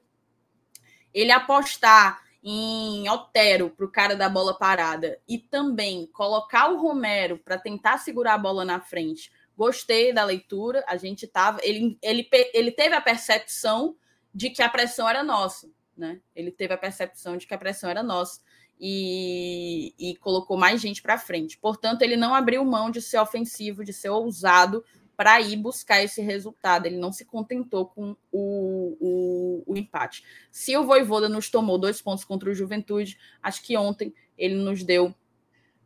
Ele apostar em Otero para o cara da bola parada e também colocar o Romero para tentar segurar a bola na frente. Gostei da leitura. A gente tava, ele, ele, ele teve a percepção de que a pressão era nossa, né? Ele teve a percepção de que a pressão era nossa e, e colocou mais gente para frente. Portanto, ele não abriu mão de ser ofensivo, de ser ousado para ir buscar esse resultado. Ele não se contentou com o, o, o, empate. Se o Voivoda nos tomou dois pontos contra o Juventude, acho que ontem ele nos deu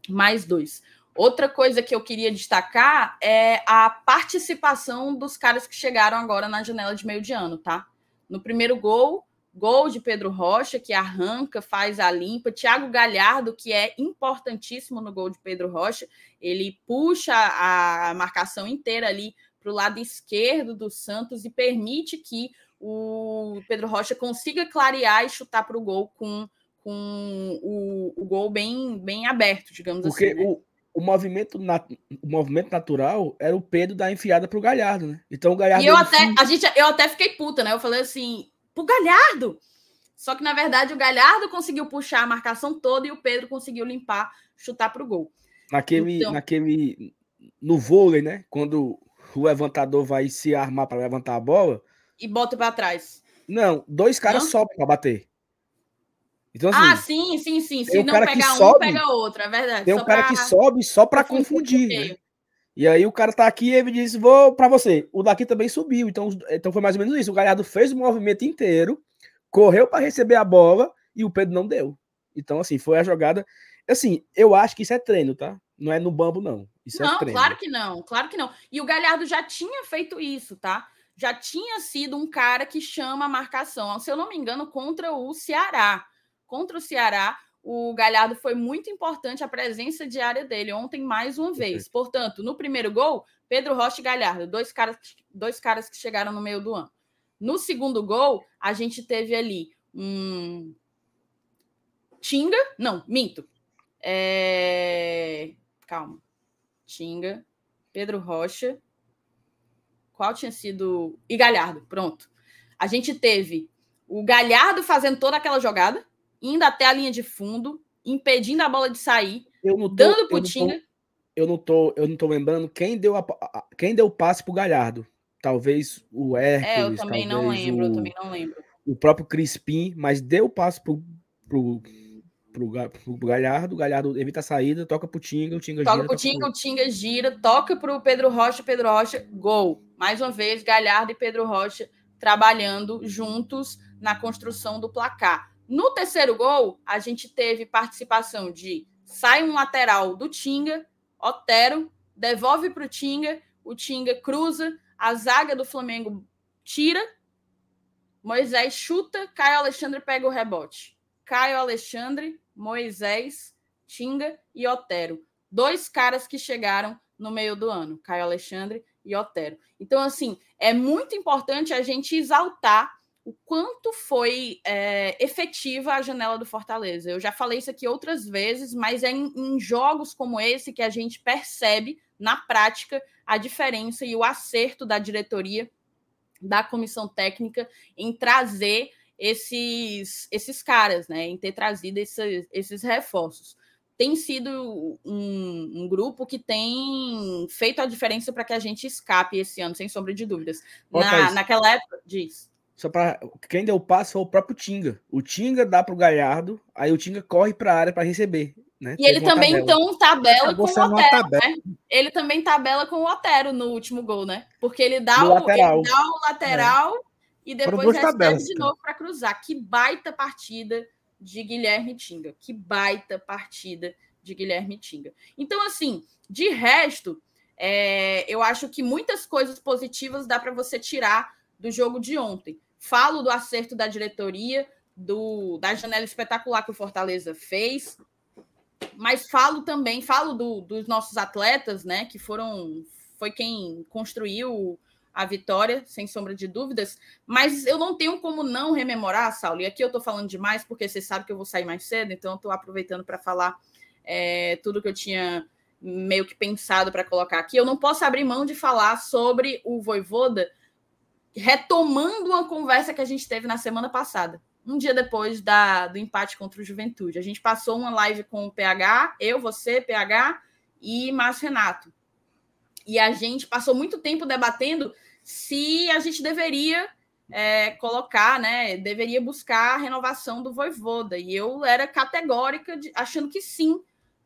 mais dois. Outra coisa que eu queria destacar é a participação dos caras que chegaram agora na janela de meio de ano, tá? No primeiro gol, Gol de Pedro Rocha, que arranca, faz a limpa. Thiago Galhardo, que é importantíssimo no gol de Pedro Rocha, ele puxa a marcação inteira ali para o lado esquerdo do Santos e permite que o Pedro Rocha consiga clarear e chutar para o gol com, com o, o, gol bem, bem aberto, digamos Porque assim. Porque né? o, o, movimento nat, o movimento natural era o Pedro dar enfiada para o Galhardo, né? Então o Galhardo. E eu até, a gente, eu até fiquei puta, né? Eu falei assim: pro Galhardo. Só que, na verdade, o Galhardo conseguiu puxar a marcação toda e o Pedro conseguiu limpar, chutar para o gol. Naquele, então... naquele. No vôlei, né? Quando o levantador vai se armar para levantar a bola. E bota para trás. Não, dois caras sobem para bater. Então, assim, ah, sim, sim, sim. Se não pegar um, sobe, pega outro, é verdade. Tem um cara pra... que sobe só para confundir. Né? E aí o cara tá aqui e ele disse: Vou para você. O daqui também subiu. Então, então foi mais ou menos isso. O Galhardo fez o movimento inteiro, correu para receber a bola e o Pedro não deu. Então, assim, foi a jogada. Assim, eu acho que isso é treino, tá? Não é no bambo, não. Isso é não, é treino. claro que não, claro que não. E o Galhardo já tinha feito isso, tá? Já tinha sido um cara que chama a marcação, se eu não me engano, contra o Ceará. Contra o Ceará, o Galhardo foi muito importante a presença diária dele ontem mais uma vez. Portanto, no primeiro gol, Pedro Rocha e Galhardo, dois caras, dois caras que chegaram no meio do ano. No segundo gol, a gente teve ali um Tinga, não, minto. É... Calma. Tinga, Pedro Rocha. Qual tinha sido. E Galhardo, pronto. A gente teve o Galhardo fazendo toda aquela jogada, indo até a linha de fundo, impedindo a bola de sair, tô, dando pro Tinga. Eu não tô, eu não tô lembrando quem deu a, quem deu o passe pro Galhardo. Talvez o Hércules. É, eu também não lembro, o, eu também não lembro. O próprio Crispim, mas deu o passe pro, pro, pro, pro Galhardo, o Galhardo evita a saída, toca pro Tinga, o Tinga toca gira. Pro Tinga, pro... o Tinga gira, toca pro Pedro Rocha, Pedro Rocha, gol. Mais uma vez, Galhardo e Pedro Rocha trabalhando juntos na construção do placar. No terceiro gol, a gente teve participação de sai um lateral do Tinga, Otero, devolve para o Tinga, o Tinga cruza, a zaga do Flamengo tira, Moisés chuta, Caio Alexandre pega o rebote. Caio Alexandre, Moisés, Tinga e Otero. Dois caras que chegaram no meio do ano, Caio Alexandre e Otero. Então, assim, é muito importante a gente exaltar o quanto foi é, efetiva a janela do Fortaleza. Eu já falei isso aqui outras vezes, mas é em, em, jogos como esse que a gente percebe, na prática, a diferença e o acerto da diretoria, da comissão técnica, em trazer esses, esses caras, né? Em ter trazido esses, esses reforços. Tem sido um, um, grupo que tem feito a diferença para que a gente escape esse ano, sem sombra de dúvidas. Na, naquela época, diz. Só para quem deu o passo foi o próprio Tinga. O Tinga dá para o Galhardo, aí o Tinga corre para a área para receber. Né? E Teve ele também, tabela. então, tabela com o Otero, né? Ele também tabela com o Otero no último gol, né? Porque ele dá, o, lateral. Ele dá o lateral é. e depois recebe de novo para cruzar. Que baita partida de Guilherme Tinga. Que baita partida de Guilherme Tinga. Então, assim, de resto, é, eu acho que muitas coisas positivas dá para você tirar do jogo de ontem. Falo do acerto da diretoria, do, da janela espetacular que o Fortaleza fez, mas falo também, falo do, dos nossos atletas, né, que foram foi quem construiu a vitória, sem sombra de dúvidas, mas eu não tenho como não rememorar, Saulo, e aqui eu estou falando demais, porque você sabe que eu vou sair mais cedo, então estou aproveitando para falar é, tudo que eu tinha meio que pensado para colocar aqui. Eu não posso abrir mão de falar sobre o Voivoda, retomando uma conversa que a gente teve na semana passada, um dia depois da, do empate contra o Juventude. A gente passou uma live com o PH, eu, você, PH e Márcio Renato. E a gente passou muito tempo debatendo se a gente deveria é, colocar, né? Deveria buscar a renovação do Voivoda. E eu era categórica, de, achando que sim,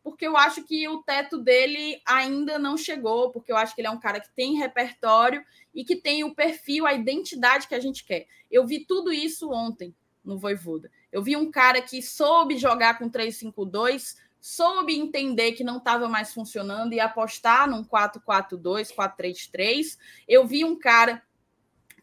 porque eu acho que o teto dele ainda não chegou, porque eu acho que ele é um cara que tem repertório e que tem o perfil, a identidade que a gente quer. Eu vi tudo isso ontem no Voivoda. Eu vi um cara que soube jogar com 3-5-2, soube entender que não estava mais funcionando e apostar num 4-4-2, 4-3-3. Eu vi um cara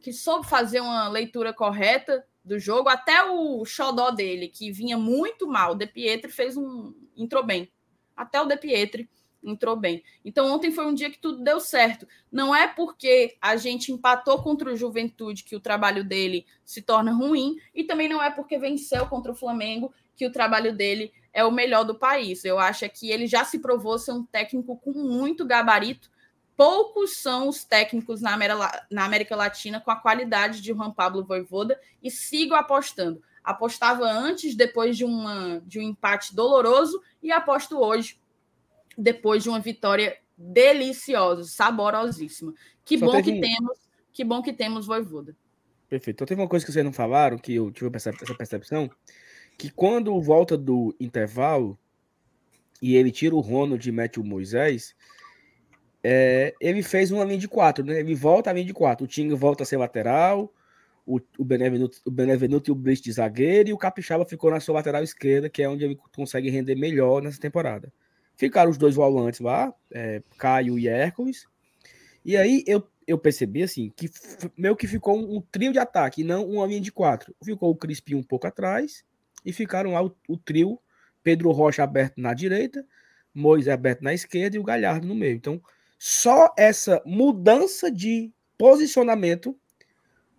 que soube fazer uma leitura correta do jogo, até o xodó dele, que vinha muito mal, De Pietri fez um entrou bem até o De Pietri entrou bem. Então, ontem foi um dia que tudo deu certo. Não é porque a gente empatou contra o Juventude que o trabalho dele se torna ruim, e também não é porque venceu contra o Flamengo que o trabalho dele é o melhor do país. Eu acho que ele já se provou ser um técnico com muito gabarito. Poucos são os técnicos na América Latina com a qualidade de Juan Pablo Voivoda e sigo apostando apostava antes, depois de, uma, de um empate doloroso, e aposto hoje, depois de uma vitória deliciosa, saborosíssima. Que Só bom teve... que temos, que bom que temos Voivoda. Perfeito. Então teve uma coisa que vocês não falaram, que eu tive essa percepção, que quando volta do intervalo e ele tira o Ronald e mete o Moisés, é, ele fez uma linha de quatro, né? Ele volta a linha de quatro. O Tinga volta a ser lateral, o, o, Benevenuto, o e o Brice de zagueiro, e o Capixaba ficou na sua lateral esquerda, que é onde ele consegue render melhor nessa temporada. Ficaram os dois volantes lá, é, Caio e Hércules. E aí eu, eu percebi assim que meio que ficou um, um, trio de ataque, não uma linha de quatro. Ficou o Crispim um pouco atrás, e ficaram lá o, o trio, Pedro Rocha aberto na direita, Moisés aberto na esquerda e o Galhardo no meio. Então, só essa mudança de posicionamento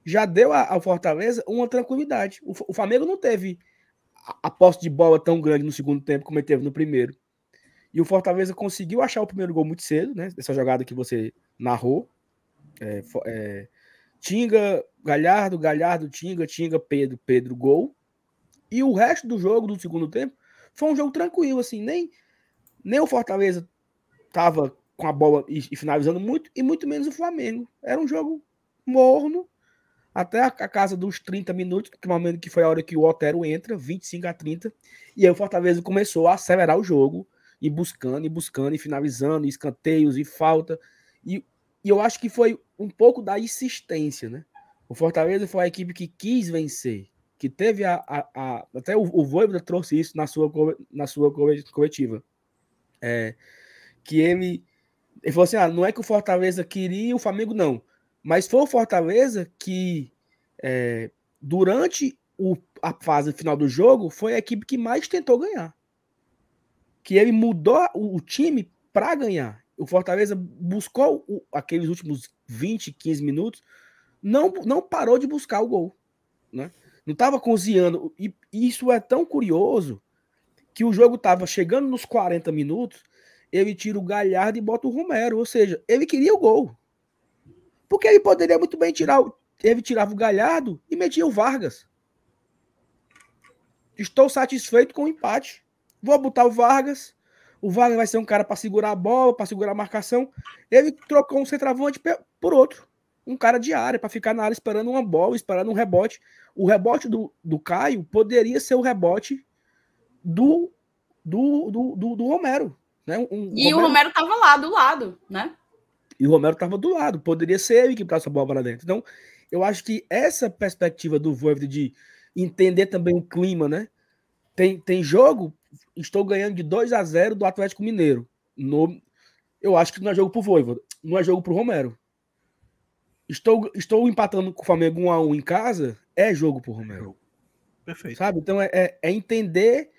já deu ao Fortaleza uma tranquilidade. O, o Flamengo não teve a, a posse de bola tão grande no segundo tempo como ele teve no primeiro. E o Fortaleza conseguiu achar o primeiro gol muito cedo, né? Essa jogada que você narrou. É, é, Tinga, Galhardo, Galhardo, Tinga, Tinga, Pedro, Pedro, gol. E o resto do jogo, do segundo tempo, foi um jogo tranquilo, assim, nem, nem o Fortaleza tava com a bola e, e finalizando muito, e muito menos o Flamengo. Era um jogo morno, até a, casa dos 30 minutos, que momento que foi a hora que o Otero entra, 25 a 30, e aí o Fortaleza começou a acelerar o jogo, e buscando, e buscando, e finalizando, e escanteios, e falta, e, e eu acho que foi um pouco da insistência, né? O Fortaleza foi a equipe que quis vencer, que teve a. a, a até o, o Voivoda trouxe isso na sua, na sua coletiva. É, que ele. Ele falou assim: ah, não é que o Fortaleza queria o Flamengo, não. Mas foi o Fortaleza que, é, durante o, a fase final do jogo, foi a equipe que mais tentou ganhar. Que ele mudou o, o time para ganhar. O Fortaleza buscou o, aqueles últimos 20, 15 minutos, não, não parou de buscar o gol. Né? Não estava cozinhando. E isso é tão curioso que o jogo estava chegando nos 40 minutos, ele tira o Galhardo e bota o Romero. Ou seja, ele queria o gol. Porque ele poderia muito bem tirar. Ele tirava o Galhardo e metia o Vargas. Estou satisfeito com o empate. Vou botar o Vargas. O Vargas vai ser um cara para segurar a bola, para segurar a marcação. Ele trocou um centroavante por outro. Um cara de área, para ficar na área esperando uma bola, esperando um rebote. O rebote do, do Caio poderia ser o rebote do, do, do, do, do Romero. Né? Um, e Romero... o Romero estava lá, do lado, né? E o Romero estava do lado. Poderia ser ele que passa a bola para dentro. Então, eu acho que essa perspectiva do Voivoda de entender também o clima, né? Tem, tem jogo, estou ganhando de 2 a 0 do Atlético Mineiro. No, eu acho que não é jogo pro Voivoda, não é jogo pro Romero. Estou, estou empatando com o Flamengo 1 a 1 em casa, é jogo pro Romero. Perfeito. Sabe? Então é, é, é entender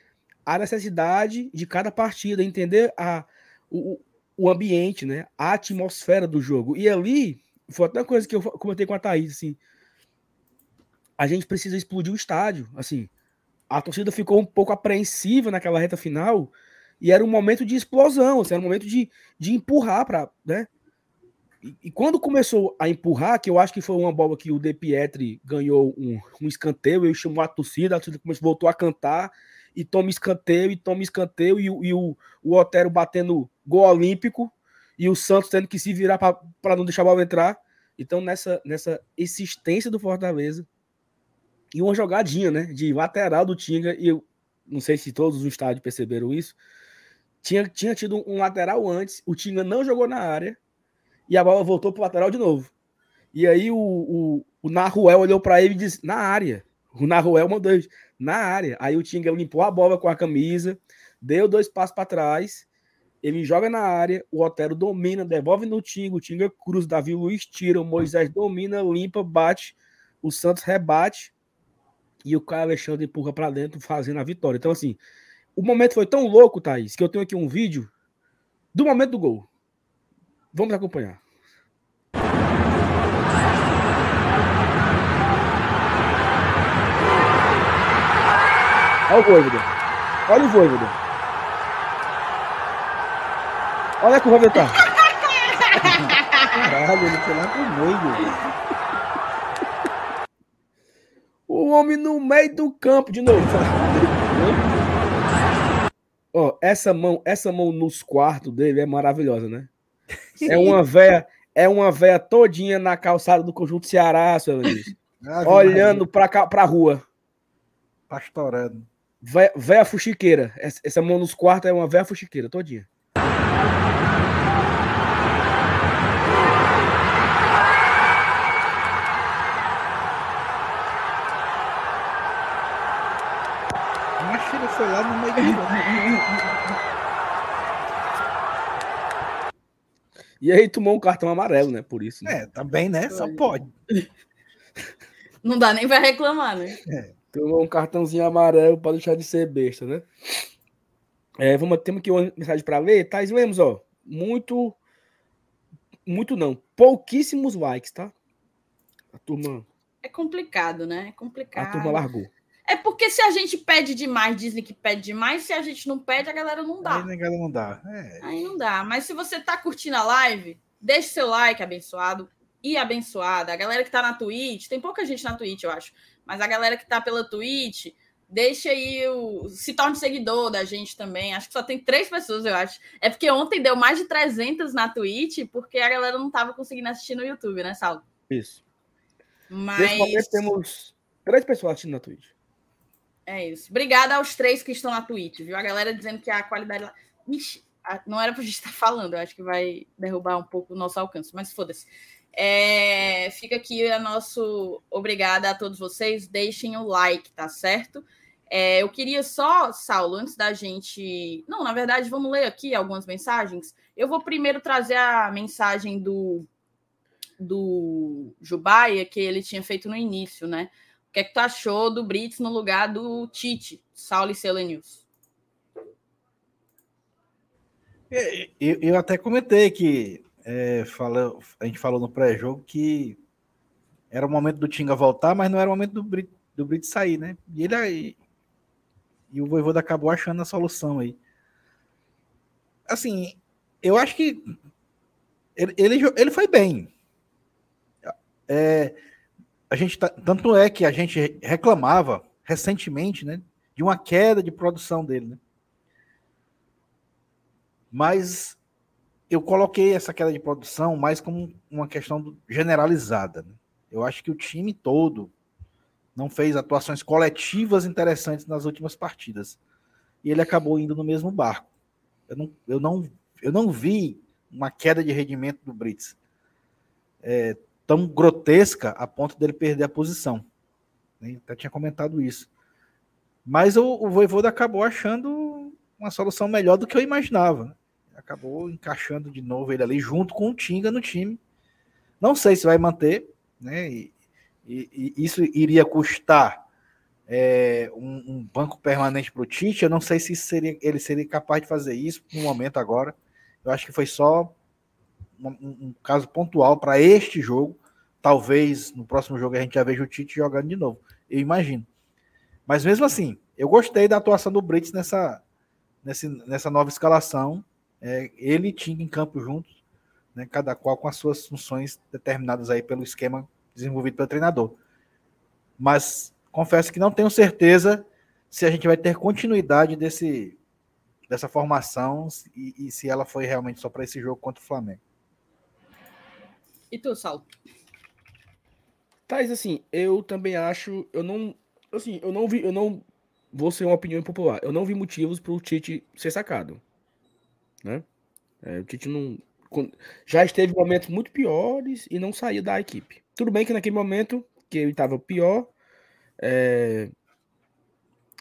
a necessidade de cada partida, entender a, o, o ambiente, né? A atmosfera do jogo. E ali, foi até uma coisa que eu comentei com a Thaís, assim, a gente precisa explodir o estádio, assim, a torcida ficou um pouco apreensiva naquela reta final, e era um momento de explosão, assim, era um momento de, de empurrar para, né? E, e, quando começou a empurrar, que eu acho que foi uma bola que o De Pietri ganhou um, um escanteio, ele chamou a torcida, a torcida começou, voltou a cantar, e toma escanteio, e toma escanteio, e, e o, o Otero batendo gol olímpico, e o Santos tendo que se virar para não deixar a bola entrar. Então, nessa, nessa existência do Fortaleza, e uma jogadinha, né, de lateral do Tinga, e eu não sei se todos no estádio perceberam isso, tinha, tinha tido um lateral antes, o Tinga não jogou na área, e a bola voltou para o lateral de novo. E aí o, o, o Naruel olhou para ele e disse, na área. O Naruel mandou na área. Aí o Tinga limpou a bola com a camisa, deu dois passos para trás, ele joga na área, o Otero domina, devolve no Tinga, o Tinga cruza, Davi Luiz tira, o Moisés domina, limpa, bate, o Santos rebate e o Caio Alexandre empurra para dentro, fazendo a vitória. Então, assim, o momento foi tão louco, Thaís, que eu tenho aqui um vídeo do momento do gol. Vamos acompanhar. Olha o Voivoda. Olha o Voivoda. Olha que o Voivoda tá. Caralho, ele foi lá pro meio. O homem no meio do campo de novo. Ó, oh, essa mão, essa mão nos quartos dele é maravilhosa, né? É uma véia, é uma véia todinha na calçada do conjunto Ceará, seu Luiz. Olhando para pra rua. Pastorando. Véia fuxiqueira. Essa mão nos quartos é uma véia fuxiqueira, todinha. Ele foi lá no meio do E aí tomou um cartão amarelo, né? Por isso. Né? É, também, né? Só pode. Não dá nem pra reclamar, né? É. Tomou um cartãozinho amarelo para deixar de ser besta, né? É, vamos, temos aqui uma mensagem para ler. Thais Lemos, ó. Muito. Muito não. Pouquíssimos likes, tá? A turma. É complicado, né? É complicado. A turma largou. É porque se a gente pede demais, dizem que pede demais, se a gente não pede, a galera não dá. Aí a galera não dá. É. Aí não dá. Mas se você tá curtindo a live, deixe seu like, abençoado e abençoada. A galera que tá na Twitch, tem pouca gente na Twitch, eu acho. Mas a galera que tá pela Twitch, deixa aí o. Se torne seguidor da gente também. Acho que só tem três pessoas, eu acho. É porque ontem deu mais de 300 na Twitch, porque a galera não tava conseguindo assistir no YouTube, né, Saulo? Isso. Mas. Nesse momento temos três pessoas assistindo na Twitch. É isso. Obrigada aos três que estão na Twitch, viu? A galera dizendo que a qualidade lá. Ixi, não era pra gente estar falando, eu acho que vai derrubar um pouco o nosso alcance, mas foda-se. É, fica aqui a nosso obrigada a todos vocês. Deixem o like, tá certo? É, eu queria só, Saulo, antes da gente. Não, na verdade, vamos ler aqui algumas mensagens. Eu vou primeiro trazer a mensagem do, do Jubaia que ele tinha feito no início, né? que é que tu achou do Brits no lugar do Tite, Saulo e Selenius? É, eu, eu até comentei que é, fala, a gente falou no pré-jogo que era o momento do Tinga voltar, mas não era o momento do Brit, do Brit sair, né? E ele aí. E o Voivoda acabou achando a solução aí. Assim, eu acho que ele, ele, ele foi bem. É, a gente tá, tanto é que a gente reclamava recentemente, né, de uma queda de produção dele, né? Mas eu coloquei essa queda de produção mais como uma questão generalizada. Né? Eu acho que o time todo não fez atuações coletivas interessantes nas últimas partidas. E ele acabou indo no mesmo barco. Eu não, eu não, eu não vi uma queda de rendimento do Brits. É, tão grotesca a ponto dele perder a posição. Eu até tinha comentado isso. Mas o, o Voivoda acabou achando uma solução melhor do que eu imaginava. Acabou encaixando de novo ele ali junto com o Tinga no time. Não sei se vai manter, né? E, e, e isso iria custar é, um, um, banco permanente para o Tite. Eu não sei se seria, ele seria capaz de fazer isso no momento agora. Eu acho que foi só um, um caso pontual para este jogo. Talvez no próximo jogo a gente já veja o Tite jogando de novo. Eu imagino. Mas mesmo assim, eu gostei da atuação do Brits nessa, nessa, nessa nova escalação. É, ele tinha em campo juntos, né, cada qual com as suas funções determinadas aí pelo esquema desenvolvido pelo treinador. Mas confesso que não tenho certeza se a gente vai ter continuidade desse, dessa formação e, e se ela foi realmente só para esse jogo contra o Flamengo. E tu, Sal? Thais, assim, eu também acho, eu não, assim, eu não vi, eu não vou ser uma opinião impopular, eu não vi motivos para o Tite ser sacado, né? É, o Tite não, já esteve em momentos muito piores e não saía da equipe. Tudo bem que naquele momento que ele estava pior, é,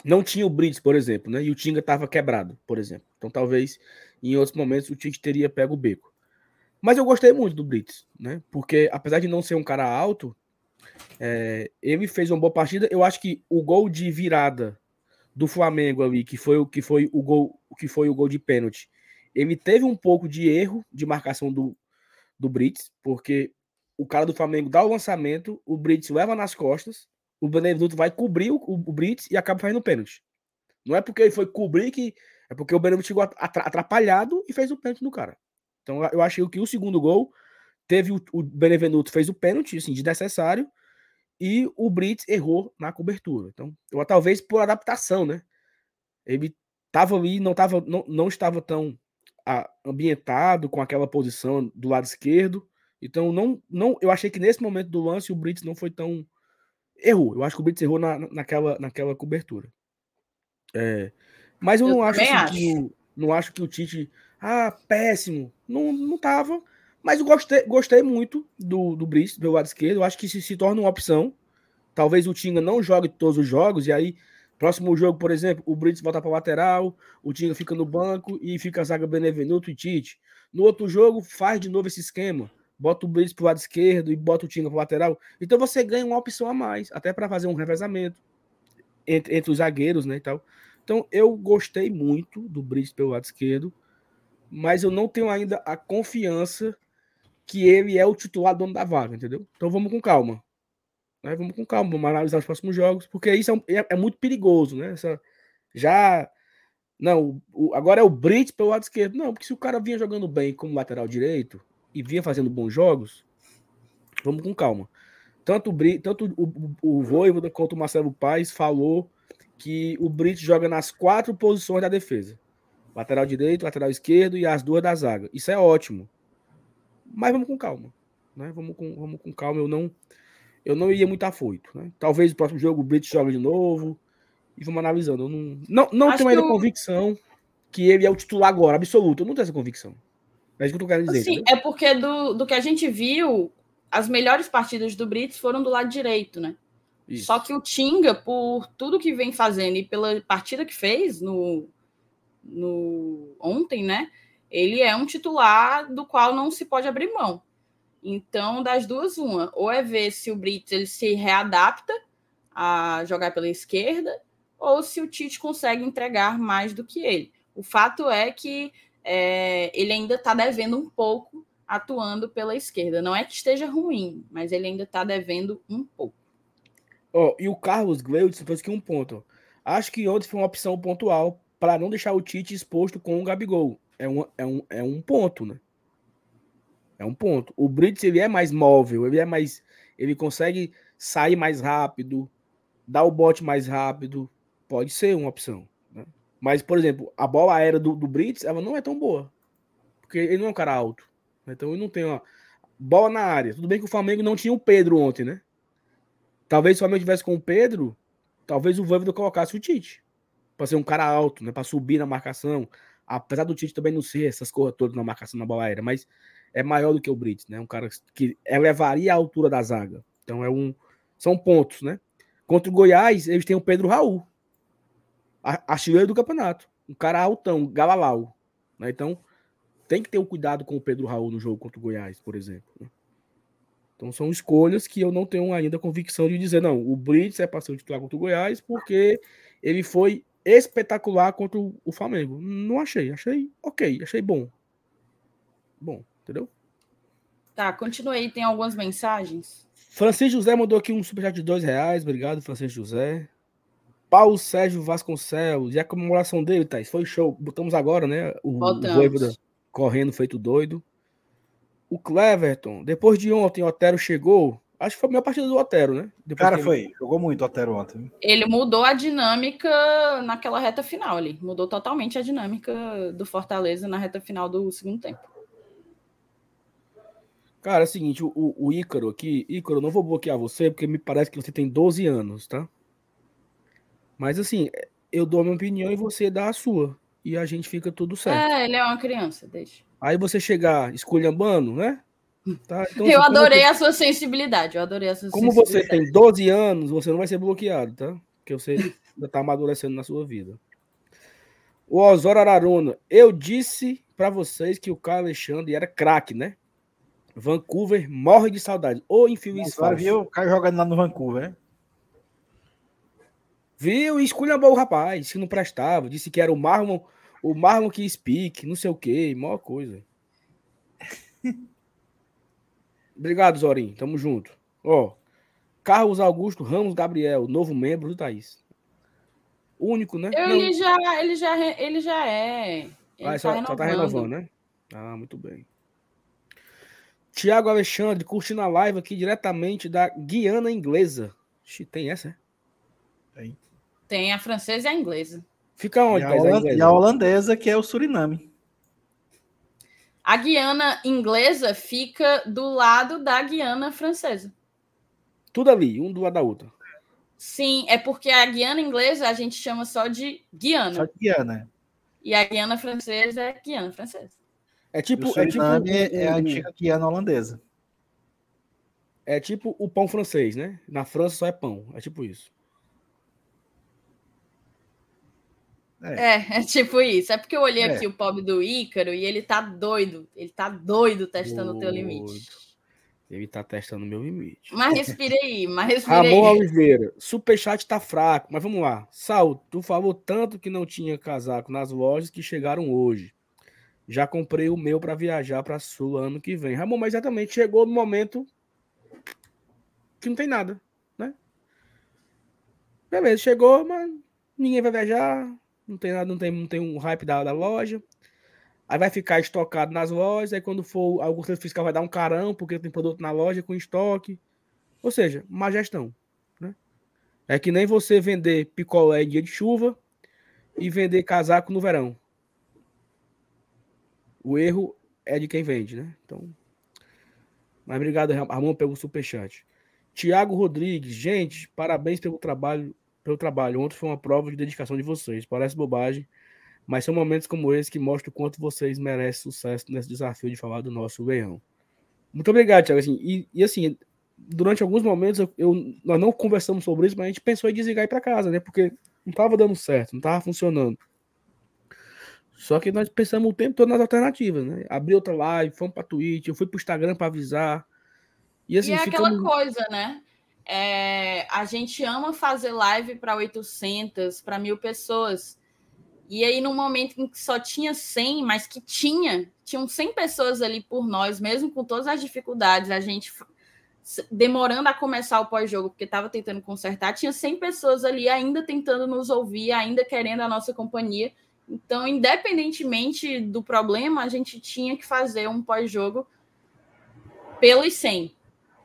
não tinha o Brits, por exemplo, né? E o Tinga estava quebrado, por exemplo. Então talvez em outros momentos o Tite teria pego o beco. Mas eu gostei muito do Brits, né? Porque apesar de não ser um cara alto, é, ele fez uma boa partida. Eu acho que o gol de virada do Flamengo ali, que foi o que foi o gol, que foi o gol de pênalti, ele teve um pouco de erro de marcação do, do Brits, porque o cara do Flamengo dá o lançamento, o Brits leva nas costas, o Benevenuto vai cobrir o, o, o Brits e acaba fazendo pênalti. Não é porque ele foi cobrir que. É porque o Benevenuto chegou atrapalhado e fez o pênalti no cara. Então eu achei que o segundo gol teve o, o Benevenuto fez o pênalti, assim, desnecessário, e o Brits errou na cobertura. Então, eu, talvez por adaptação, né? Ele estava ali, não, tava, não, não estava tão a, ambientado com aquela posição do lado esquerdo. Então, não, não, eu achei que nesse momento do lance o Brits não foi tão. Errou. Eu acho que o Brits errou na, naquela, naquela cobertura. É, mas eu, eu não acho, assim, acho. Que o, não acho que o Tite ah, péssimo. Não, não tava. Mas eu gostei, gostei muito do, do Brice, do lado esquerdo. Eu acho que se, se torna uma opção. Talvez o Tinga não jogue todos os jogos, e aí, próximo jogo, por exemplo, o Brice volta para lateral, o Tinga fica no banco e fica a zaga Benevenuto e Tite. No outro jogo, faz de novo esse esquema. Bota o Brice pro lado esquerdo e bota o Tinga pro lateral. Então você ganha uma opção a mais, até para fazer um revezamento entre, entre os zagueiros, né, e tal. Então eu gostei muito do Brice pelo lado esquerdo mas eu não tenho ainda a confiança que ele é o titular dono da vaga, entendeu? Então vamos com calma. Né? Vamos com calma, vamos analisar os próximos jogos, porque isso é, é, é muito perigoso, né? Essa, já. Não, o, agora é o Brits pelo lado esquerdo. Não, porque se o cara vinha jogando bem como lateral direito e vinha fazendo bons jogos, vamos com calma. Tanto o, tanto o, o, o Voivoda quanto o Marcelo Paes falou que o Brits joga nas quatro posições da defesa. Lateral direito, lateral esquerdo e as duas da zaga. Isso é ótimo. Mas vamos com calma. Né? Vamos, com, vamos com calma. Eu não, eu não iria muito afoito. Né? Talvez o próximo jogo o Brits joga de novo. E vamos analisando. Eu não, não, não tenho ainda eu... convicção que ele é o titular agora, absoluto. Eu não tenho essa convicção. É isso que eu tô querendo dizer. Sim, é porque do, do que a gente viu, as melhores partidas do Brits foram do lado direito, né? Isso. Só que o Tinga, por tudo que vem fazendo e pela partida que fez no, no ontem, né? Ele é um titular do qual não se pode abrir mão. Então, das duas, uma. Ou é ver se o Brits ele se readapta a jogar pela esquerda, ou se o Tite consegue entregar mais do que ele. O fato é que é, ele ainda está devendo um pouco atuando pela esquerda. Não é que esteja ruim, mas ele ainda está devendo um pouco. Oh, e o Carlos Gleudson trouxe aqui um ponto. Acho que ontem foi uma opção pontual para não deixar o Tite exposto com o Gabigol. É um, é um, é um ponto, né? É um ponto. O Brits ele é mais móvel, ele é mais. Ele consegue sair mais rápido, dar o bote mais rápido. Pode ser uma opção. Né? Mas, por exemplo, a bola aérea do, do Brits ela não é tão boa. Porque ele não é um cara alto. Então ele não tem uma. Bola na área. Tudo bem que o Flamengo não tinha o Pedro ontem, né? Talvez se o Flamengo tivesse com o Pedro, talvez o Voivoda colocasse o Tite para ser um cara alto, né? Para subir na marcação. Apesar do Tite também não ser essas coisas todas na marcação na bola aérea, mas é maior do que o Brits, né? Um cara que elevaria a altura da zaga. Então é um. São pontos, né? Contra o Goiás, eles têm o Pedro Raul, artilheiro do campeonato. Um cara altão, galalau. Né? Então tem que ter um cuidado com o Pedro Raul no jogo contra o Goiás, por exemplo. Né? Então são escolhas que eu não tenho ainda convicção de dizer, não, o Brits é para ser o titular contra o Goiás porque ele foi espetacular contra o Flamengo. Não achei, achei ok, achei bom. Bom, entendeu? Tá, continue aí, tem algumas mensagens. Francisco José mandou aqui um superchat de dois reais, obrigado, Francisco José. Paulo Sérgio Vasconcelos, e a comemoração dele, Thais, foi show. Botamos agora, né? O, o correndo feito doido. O Cleverton, depois de ontem, o Otero chegou. Acho que foi a melhor partida do Otero, né? Depois Cara, foi. Jogou muito o Otero ontem. Ele mudou a dinâmica naquela reta final ali. Mudou totalmente a dinâmica do Fortaleza na reta final do segundo tempo. Cara, é o seguinte, o, o Ícaro aqui, Ícaro, não vou bloquear você, porque me parece que você tem 12 anos, tá? Mas assim, eu dou a minha opinião e você dá a sua. E a gente fica tudo certo. É, ele é uma criança, deixa. Aí você chegar esculhambando, né? Tá? Então, eu assim, adorei você... a sua sensibilidade. Eu adorei a sua Como você tem 12 anos, você não vai ser bloqueado, tá? Porque você ainda tá amadurecendo na sua vida. O Osório Araruna, eu disse para vocês que o Carlos Alexandre era craque, né? Vancouver morre de saudade. Ou enfim, isso viu o cara jogando lá no Vancouver, né? Viu? E esculhambou o rapaz, que não prestava. Disse que era o Marlon, o Marlon que speak, não sei o que, maior coisa. Obrigado, Zorim. Tamo junto. Ó, Carlos Augusto Ramos Gabriel, novo membro do Thaís. Único, né? Ele já, ele já, ele já é. Ele ah, tá só, só tá renovando, né? Ah, muito bem. Tiago Alexandre, curtindo a live aqui diretamente da Guiana Inglesa. Tem essa, é? Tem. Tem a francesa e a inglesa. Fica onde? E a, holandesa, e a holandesa, que é o Suriname. A Guiana inglesa fica do lado da Guiana francesa. Tudo ali, um do lado da outra. Sim, é porque a Guiana inglesa a gente chama só de Guiana. Só de Guiana. E a Guiana francesa é Guiana francesa. É tipo, é, tipo é a antiga Guiana holandesa. É tipo o pão francês, né? Na França só é pão. É tipo isso. É. é, é tipo isso. É porque eu olhei é. aqui o pobre do Ícaro e ele tá doido. Ele tá doido testando doido. o teu limite. Ele tá testando o meu limite. Mas respire aí, mas respire Ramon aí. Oliveira, superchat tá fraco, mas vamos lá. Sal, tu falou tanto que não tinha casaco nas lojas que chegaram hoje. Já comprei o meu para viajar para Sul ano que vem. Ramon, mas exatamente chegou no momento que não tem nada. Beleza, chegou, mas ninguém vai viajar, não tem nada, não tem, não tem um hype da, da loja. Aí vai ficar estocado nas lojas, aí quando for algum fiscal vai dar um carão, porque tem produto na loja com estoque. Ou seja, má gestão. Né? É que nem você vender picolé em dia de chuva e vender casaco no verão. O erro é de quem vende, né? Então. Mas obrigado, Ramon, pelo superchat. Tiago Rodrigues, gente, parabéns pelo trabalho. Pelo trabalho. Ontem foi uma prova de dedicação de vocês. Parece bobagem, mas são momentos como esse que mostram o quanto vocês merecem sucesso nesse desafio de falar do nosso leão. Muito obrigado, Tiago. Assim, e, e, assim, durante alguns momentos eu, eu, nós não conversamos sobre isso, mas a gente pensou em desligar e ir para casa, né? Porque não estava dando certo, não estava funcionando. Só que nós pensamos o tempo todo nas alternativas, né? Abri outra live, fomos para Twitch, eu fui para o Instagram para avisar. E, assim, e é ficamos... aquela coisa, né? É, a gente ama fazer live para 800, para mil pessoas. E aí, no momento em que só tinha 100, mas que tinha, tinham 100 pessoas ali por nós, mesmo com todas as dificuldades, a gente demorando a começar o pós-jogo, porque estava tentando consertar, tinha 100 pessoas ali ainda tentando nos ouvir, ainda querendo a nossa companhia. Então, independentemente do problema, a gente tinha que fazer um pós-jogo pelos 100,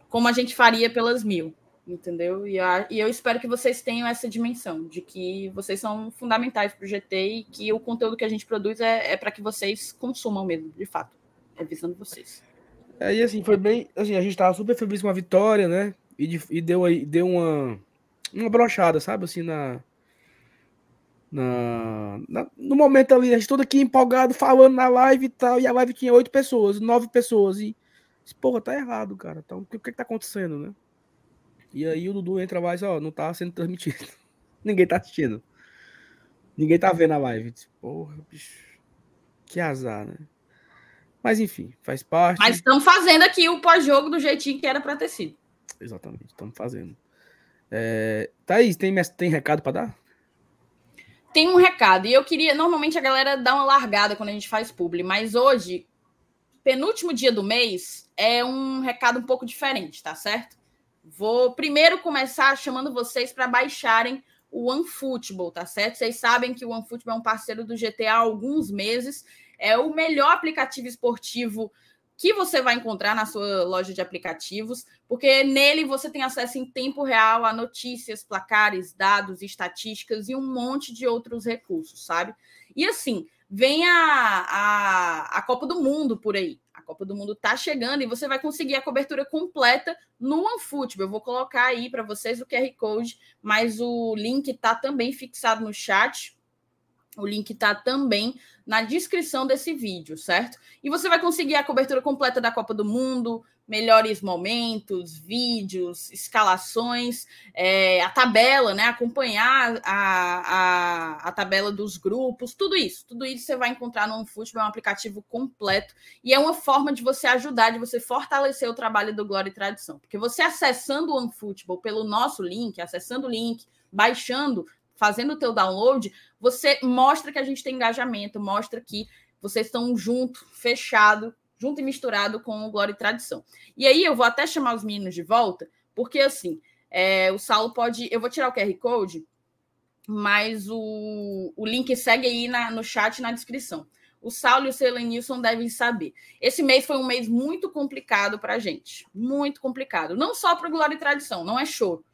como a gente faria pelas mil, entendeu? E, a, e eu espero que vocês tenham essa dimensão, de que vocês são fundamentais para o GT e que o conteúdo que a gente produz é, é para que vocês consumam mesmo, de fato, é visando vocês. Aí, assim, foi bem. Assim, a gente tava super feliz com a vitória, né? E, de, e deu aí, deu uma. Uma brochada, sabe? Assim, na, na, na, No momento ali, a gente todo aqui empolgado, falando na live e tal. E a live tinha oito pessoas, nove pessoas. E. Porra, tá errado, cara. Então, o que, que, tá acontecendo, né? E aí o Dudu entra mais, ó, não tá sendo transmitido. Ninguém tá assistindo. Ninguém tá vendo a live. Porra, bicho. Que azar, né? Mas enfim, faz parte. Mas estamos fazendo aqui o pós-jogo do jeitinho que era para ter sido. Exatamente, estamos fazendo. É... Thaís, tem, tem recado para dar? Tem um recado. E eu queria. Normalmente a galera dá uma largada quando a gente faz publi, mas hoje, penúltimo dia do mês, é um recado um pouco diferente, tá certo? Vou primeiro começar chamando vocês para baixarem o OneFootball, tá certo? Vocês sabem que o OneFootball é um parceiro do GT há alguns meses é o melhor aplicativo esportivo que você vai encontrar na sua loja de aplicativos, porque nele você tem acesso em tempo real a notícias, placares, dados, estatísticas e um monte de outros recursos, sabe? E assim, vem a, a, a Copa do Mundo por aí. A Copa do Mundo tá chegando e você vai conseguir a cobertura completa no OneFootball. Eu vou colocar aí para vocês o QR Code, mas o link tá também fixado no chat o link está também na descrição desse vídeo, certo? E você vai conseguir a cobertura completa da Copa do Mundo, melhores momentos, vídeos, escalações, é, a tabela, né? Acompanhar a, a, a, tabela dos grupos, tudo isso. Tudo isso você vai encontrar no OneFootball, é um aplicativo completo e é uma forma de você ajudar, de você fortalecer o trabalho do Glória e Tradição. Porque você acessando o OneFootball pelo nosso link, acessando o link, baixando, fazendo o teu download, você mostra que a gente tem engajamento, mostra que vocês estão junto, fechado, junto e misturado com o Glória e Tradição. E aí eu vou até chamar os meninos de volta, porque assim, é, o Saulo pode. Eu vou tirar o QR Code, mas o, o link segue aí na, no chat na descrição. O Saulo e o Selenilson devem saber. Esse mês foi um mês muito complicado para a gente. Muito complicado. Não só para o Glória e Tradição, não é show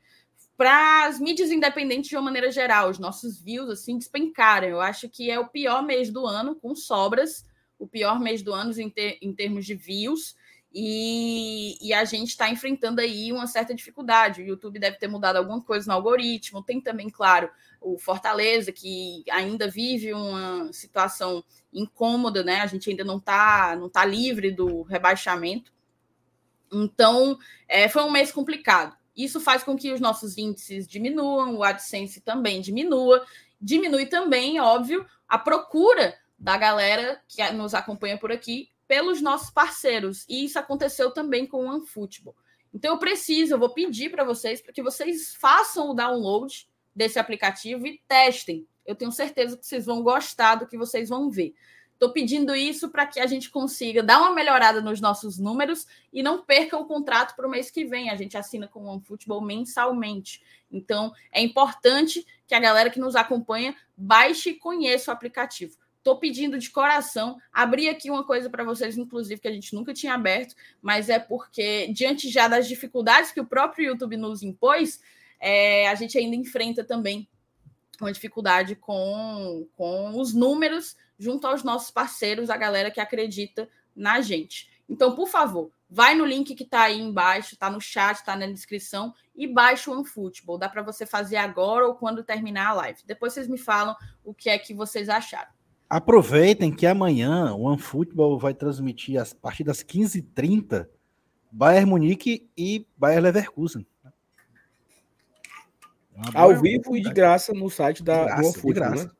para as mídias independentes de uma maneira geral, os nossos views assim despencaram. Eu acho que é o pior mês do ano, com sobras, o pior mês do ano em, ter, em termos de views. E, e a gente está enfrentando aí uma certa dificuldade. O YouTube deve ter mudado alguma coisa no algoritmo. Tem também, claro, o Fortaleza, que ainda vive uma situação incômoda, né? A gente ainda não está não tá livre do rebaixamento. Então, é, foi um mês complicado. Isso faz com que os nossos índices diminuam, o AdSense também diminua, diminui também, óbvio, a procura da galera que nos acompanha por aqui pelos nossos parceiros. E isso aconteceu também com o OneFootball. Então eu preciso, eu vou pedir para vocês para que vocês façam o download desse aplicativo e testem. Eu tenho certeza que vocês vão gostar do que vocês vão ver. Estou pedindo isso para que a gente consiga dar uma melhorada nos nossos números e não perca o contrato para o mês que vem. A gente assina com o OneFootball mensalmente. Então, é importante que a galera que nos acompanha baixe e conheça o aplicativo. Estou pedindo de coração. Abri aqui uma coisa para vocês, inclusive, que a gente nunca tinha aberto, mas é porque, diante já das dificuldades que o próprio YouTube nos impôs, é, a gente ainda enfrenta também uma dificuldade com, com os números junto aos nossos parceiros, a galera que acredita na gente. Então, por favor, vai no link que está aí embaixo, está no chat, está na descrição e baixa o OneFootball. Dá para você fazer agora ou quando terminar a live. Depois vocês me falam o que é que vocês acharam. Aproveitem que amanhã o OneFootball vai transmitir a partir das 15h30 Bayern Munique e Bayern Leverkusen. Ao vivo e de graça no site da graça, OneFootball, né?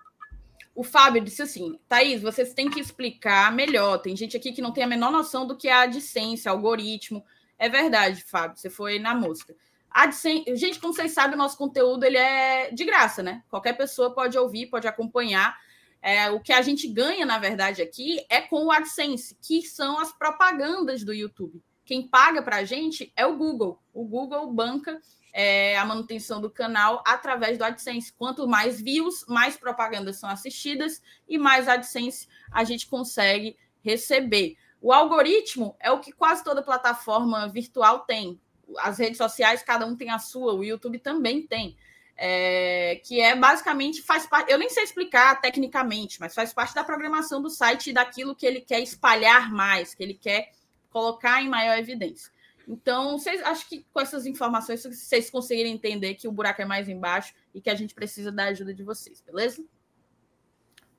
O Fábio disse assim: Thaís, vocês têm que explicar melhor. Tem gente aqui que não tem a menor noção do que é a AdSense, algoritmo. É verdade, Fábio, você foi na música. AdSense, gente, como vocês sabem, o nosso conteúdo ele é de graça, né? Qualquer pessoa pode ouvir, pode acompanhar. É, o que a gente ganha, na verdade, aqui é com o AdSense, que são as propagandas do YouTube. Quem paga para a gente é o Google. O Google banca é, a manutenção do canal através do AdSense. Quanto mais views, mais propagandas são assistidas e mais AdSense a gente consegue receber. O algoritmo é o que quase toda plataforma virtual tem. As redes sociais, cada um tem a sua, o YouTube também tem é, que é basicamente faz parte. Eu nem sei explicar tecnicamente, mas faz parte da programação do site e daquilo que ele quer espalhar mais, que ele quer colocar em maior evidência. Então, vocês acho que com essas informações vocês conseguirem entender que o buraco é mais embaixo e que a gente precisa da ajuda de vocês, beleza?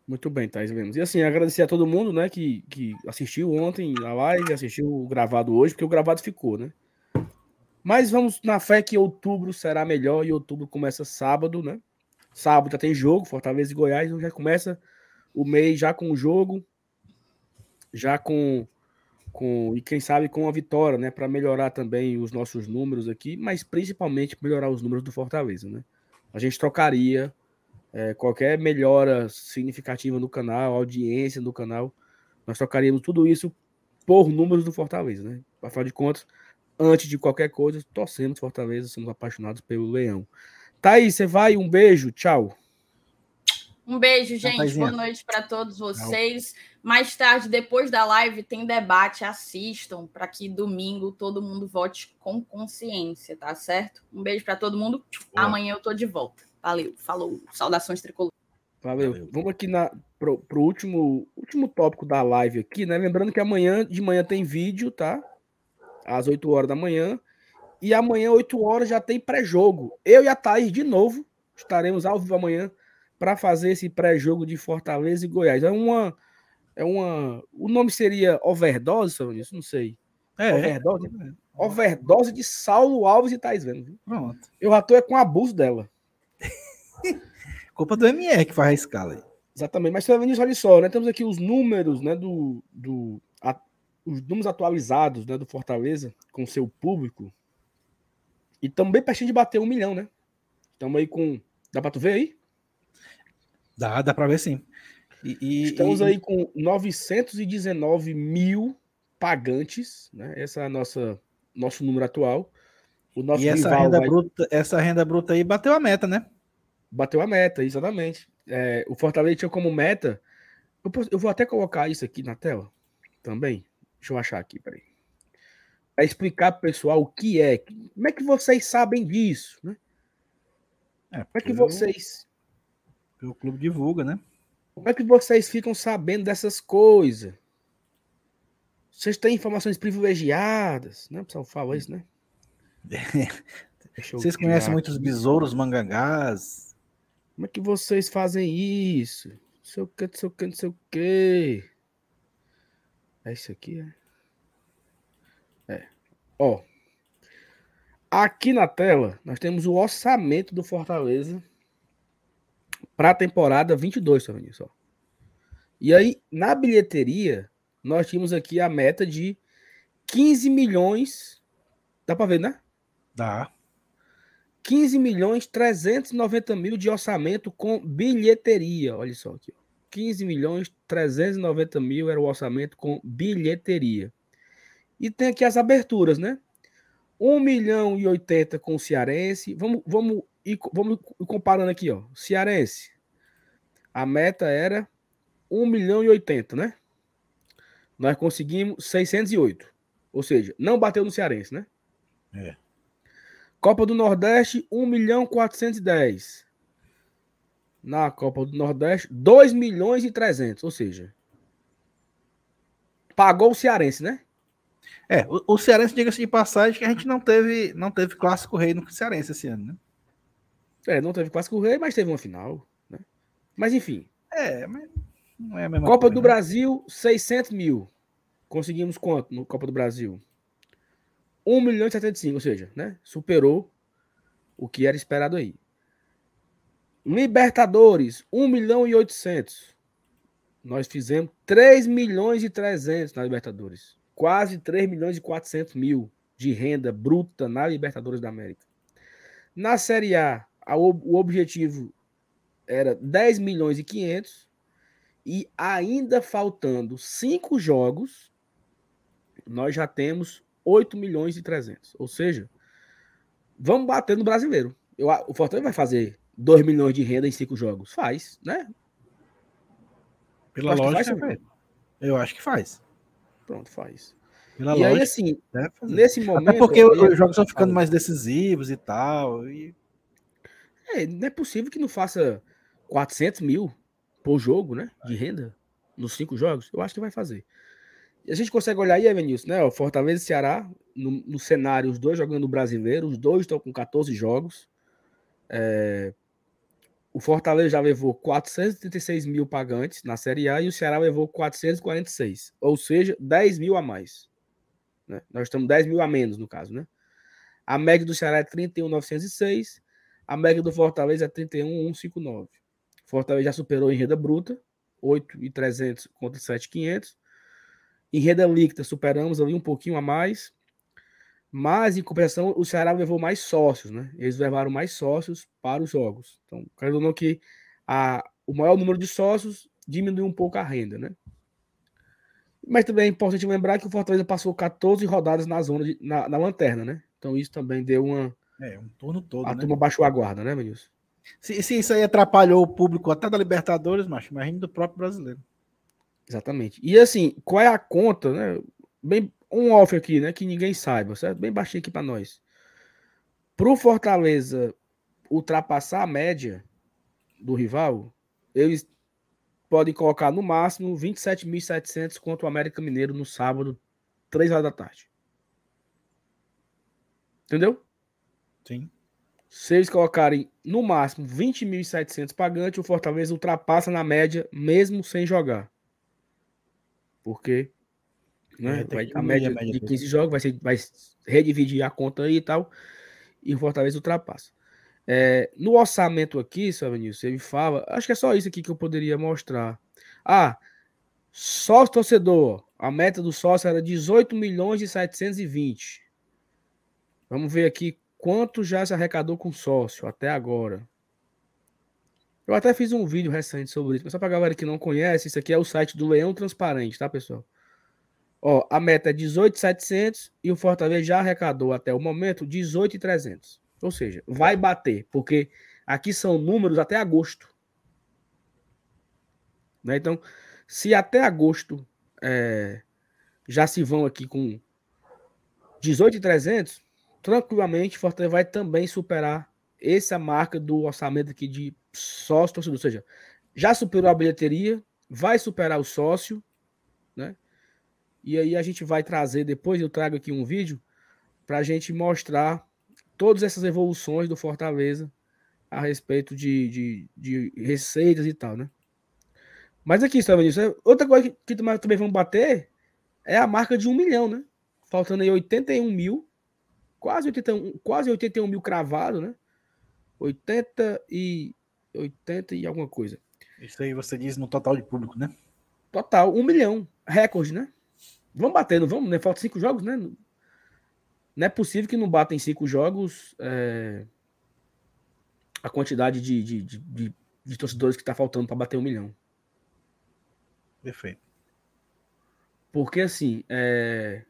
Muito bem, Thais, vemos. E assim, agradecer a todo mundo, né, que, que assistiu ontem a live, assistiu o gravado hoje, porque o gravado ficou, né? Mas vamos na fé que outubro será melhor e outubro começa sábado, né? Sábado já tem jogo, Fortaleza e Goiás, então já começa o mês já com o jogo, já com com e quem sabe com a vitória, né, para melhorar também os nossos números aqui, mas principalmente melhorar os números do Fortaleza, né? A gente trocaria é, qualquer melhora significativa no canal, audiência no canal, nós trocaríamos tudo isso por números do Fortaleza, né? Afinal de contas, antes de qualquer coisa, torcemos Fortaleza, somos apaixonados pelo Leão. Thaís, você vai? Um beijo, tchau. Um beijo, gente. Boa noite para todos vocês. Mais tarde, depois da live, tem debate. Assistam para que domingo todo mundo vote com consciência, tá certo? Um beijo para todo mundo. Boa. Amanhã eu tô de volta. Valeu, falou. Saudações tricolor. Valeu. Valeu. Vamos aqui na, pro, pro último, último tópico da live aqui, né? Lembrando que amanhã de manhã tem vídeo, tá? às 8 horas da manhã. E amanhã, 8 horas, já tem pré-jogo. Eu e a Thaís, de novo, estaremos ao vivo amanhã para fazer esse pré-jogo de Fortaleza e Goiás. É uma. É uma. O nome seria overdose, isso? Não sei. É. Overdose? É. Overdose de Saulo Alves e Thaís vendo. Pronto. Eu já tô é com abuso dela. Culpa do MR que faz a escala aí. Exatamente, mas Vinícius, olha só, né? Temos aqui os números né, do, do, os números atualizados né, do Fortaleza com seu público. E estamos bem pertinho de bater um milhão, né? Estamos aí com. Dá para tu ver aí? Dá, dá para ver sim. E, e, Estamos e... aí com 919 mil pagantes, né? Essa é a nossa nosso número atual. O nosso e essa renda, vai... bruta, essa renda bruta aí bateu a meta, né? Bateu a meta, exatamente. É, o Fortaleza tinha como meta. Eu, eu vou até colocar isso aqui na tela também. Deixa eu achar aqui, peraí. Para explicar para o pessoal o que é. Como é que vocês sabem disso, né? É, como é que vocês. O clube divulga, né? Como é que vocês ficam sabendo dessas coisas? Vocês têm informações privilegiadas, né? O pessoal fala isso, né? vocês conhecem muitos besouros mangangás? Como é que vocês fazem isso? Não sei o que, não sei o que, não sei o que. É isso aqui, é? É. Ó. Aqui na tela, nós temos o orçamento do Fortaleza para a temporada 22, tá vendo isso? E aí, na bilheteria, nós tínhamos aqui a meta de 15 milhões. Dá para ver, né? Dá. 15 milhões 390 mil de orçamento com bilheteria. Olha só aqui. 15 milhões 390 mil era o orçamento com bilheteria. E tem aqui as aberturas, né? 1 milhão e 80 com o Cearense. Vamos, vamos, ir, vamos comparando aqui, ó. Cearense. A meta era 1 milhão e 80, né? Nós conseguimos 608. Ou seja, não bateu no Cearense, né? É. Copa do Nordeste, 1 milhão 410. Na Copa do Nordeste, 2 milhões e 300. Ou seja, pagou o Cearense, né? É, o, o Cearense, diga-se de passagem, que a gente não teve, não teve clássico rei no Cearense esse ano, né? É, não teve clássico rei, mas teve uma final. Né? Mas enfim. É, mas não é a mesma Copa coisa, do né? Brasil, 600 mil. Conseguimos quanto no Copa do Brasil? 1 milhão e 75, ou seja, né? Superou o que era esperado aí. Libertadores, 1 milhão e 800. Nós fizemos 3 milhões e 300 na Libertadores. Quase 3 milhões e 400 mil de renda bruta na Libertadores da América. Na Série A, a o objetivo era 10 milhões e 500 e ainda faltando cinco jogos, nós já temos 8 milhões e 300. Ou seja, vamos bater no brasileiro. Eu, o Fortaleza vai fazer 2 milhões de renda em cinco jogos. Faz, né? Pela lógica, faz, eu acho que faz. Pronto, faz. Pela e aí, lógica, assim, deve fazer. nesse momento. Até porque eu os jogos estão ficando mais decisivos e tal. E... É, não é possível que não faça 400 mil por jogo, né? De renda nos cinco jogos. Eu acho que vai fazer. E a gente consegue olhar aí, Evanilson, né? O Fortaleza e Ceará, no, no cenário, os dois jogando brasileiro, os dois estão com 14 jogos. É, O Fortaleza já levou 436 mil pagantes na Série A e o Ceará levou 446. Ou seja, 10 mil a mais. né? Nós estamos 10 mil a menos, no caso, né? A média do Ceará é 31,906. A média do Fortaleza é 31,159. Fortaleza já superou em renda bruta, 8,300 contra 7,500. Em renda líquida, superamos ali um pouquinho a mais. Mas, em compensação, o Ceará levou mais sócios, né? Eles levaram mais sócios para os jogos. Então, querendo não que a, o maior número de sócios diminuiu um pouco a renda, né? Mas também é importante lembrar que o Fortaleza passou 14 rodadas na zona, de, na, na lanterna, né? Então isso também deu uma. É, um turno todo, A né? turma baixou a guarda, né, Menilson? Se, se isso aí atrapalhou o público até da Libertadores, macho, imagina do próprio brasileiro. Exatamente. E assim, qual é a conta, né? Bem, um off aqui, né? Que ninguém saiba, certo? Bem baixinho aqui para nós. Pro Fortaleza ultrapassar a média do rival, eles podem colocar no máximo 27.700 contra o América Mineiro no sábado, 3 horas da tarde. Entendeu? Sim. Se eles colocarem no máximo 20.700 pagantes, o Fortaleza ultrapassa na média, mesmo sem jogar. Porque né, É, vai- a média a média de dele. 15 jogos vai, ser, vai redividir a conta aí e tal, e o Fortaleza ultrapassa. É, no orçamento aqui, seu Vinícius, ele fala, acho que é só isso aqui que eu poderia mostrar. Ah, sócio torcedor, a meta do sócio era 18 milhões e 720. Vamos ver aqui quanto já se arrecadou com sócio até agora. Eu até fiz um vídeo recente sobre isso, só pra galera que não conhece, isso aqui é o site do Leão Transparente, tá, pessoal? Ó, a meta é 18,700 e o Fortaleza já arrecadou até o momento 18,300. Ou seja, vai bater, porque aqui são números até agosto. Né? Então, se até agosto é, já se vão aqui com 18,300, tranquilamente, Fortaleza vai também superar essa marca do orçamento aqui de sócio. Ou seja, já superou a bilheteria, vai superar o sócio, né? E aí a gente vai trazer, depois eu trago aqui um vídeo para a gente mostrar todas essas evoluções do Fortaleza a respeito de, de, de receitas e tal, né? Mas aqui, vendo isso? Outra coisa que, também vamos bater é a marca de um milhão, né? Faltando aí 81 mil, quase 81, quase 81 mil cravado, né? 80 e 80 e alguma coisa. Isso aí você diz no total de público, né? Total, um milhão. Recorde, né? Vamos bater, não vamos? Né? Faltam cinco jogos, né? Não é possível que não batem cinco jogos é, a quantidade de, de, de, de, de torcedores que está faltando para bater um milhão. Perfeito. Porque, assim, é...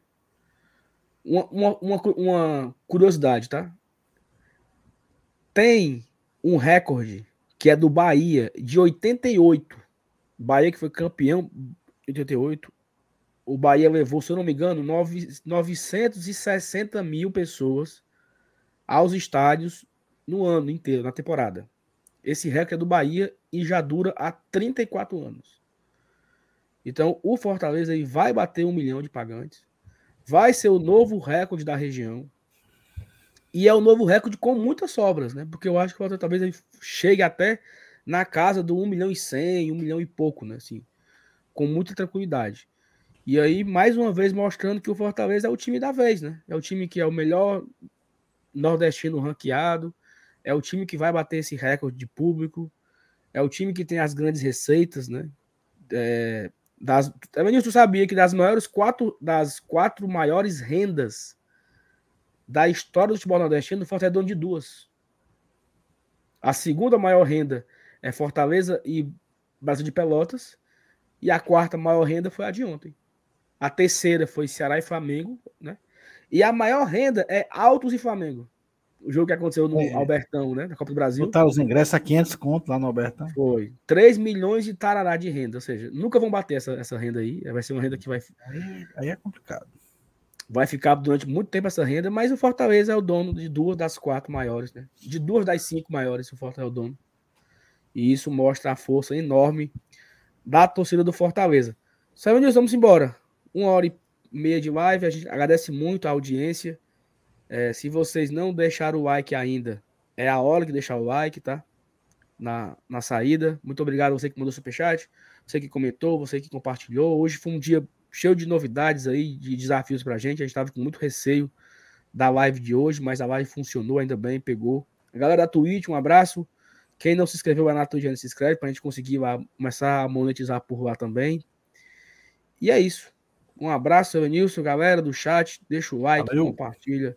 uma, uma, uma, curiosidade, tá? Tem um recorde que é do Bahia, de 88. Bahia que foi campeão em 88. O Bahia levou, se eu não me engano, 9, 960 mil pessoas aos estádios no ano inteiro, na temporada. Esse recorde é do Bahia e já dura há 34 anos. Então, o Fortaleza aí vai bater um milhão de pagantes. Vai ser o novo recorde da região. E é o novo recorde com muitas sobras, né? Porque eu acho que o Fortaleza talvez chegue até na casa do 1 milhão e 100, 1 milhão e pouco, né? Assim, com muita tranquilidade. E aí, mais uma vez, mostrando que o Fortaleza é o time da vez, né? É o time que é o melhor nordestino ranqueado, é o time que vai bater esse recorde de público, é o time que tem as grandes receitas, né? É, das, também tu sabia que das maiores quatro, das quatro maiores rendas da história do futebol nordestino, o Fortaleza é dono de duas. A segunda maior renda é Fortaleza e Brasil de Pelotas, e a quarta maior renda foi a de ontem. A terceira foi Ceará e Flamengo, né? E a maior renda é Altos e Flamengo. O jogo que aconteceu no é. Albertão, né? Na Copa do Brasil. Botar os ingressos a 500 conto lá no Albertão. Foi. 3 milhões de tarará de renda. Ou seja, nunca vão bater essa, essa renda aí. Vai ser uma renda que vai. Aí, aí é complicado. Vai ficar durante muito tempo essa renda, mas o Fortaleza é o dono de duas das quatro maiores, né? De duas das cinco maiores, o Fortaleza é o dono. E isso mostra a força enorme da torcida do Fortaleza. Saiu Nilson, vamos embora. Uma hora e meia de live. A gente agradece muito a audiência. É, se vocês não deixaram o like ainda, é a hora de deixar o like, tá? Na, na saída. Muito obrigado a você que mandou superchat, você que comentou, você que compartilhou. Hoje foi um dia cheio de novidades aí, de desafios pra gente. A gente tava com muito receio da live de hoje, mas a live funcionou ainda bem, pegou. A galera da Twitch, um abraço. Quem não se inscreveu lá na Twitch, se inscreve pra gente conseguir lá, começar a monetizar por lá também. E é isso. Um abraço, Evanilson, galera do chat. Deixa o like, Valeu. compartilha.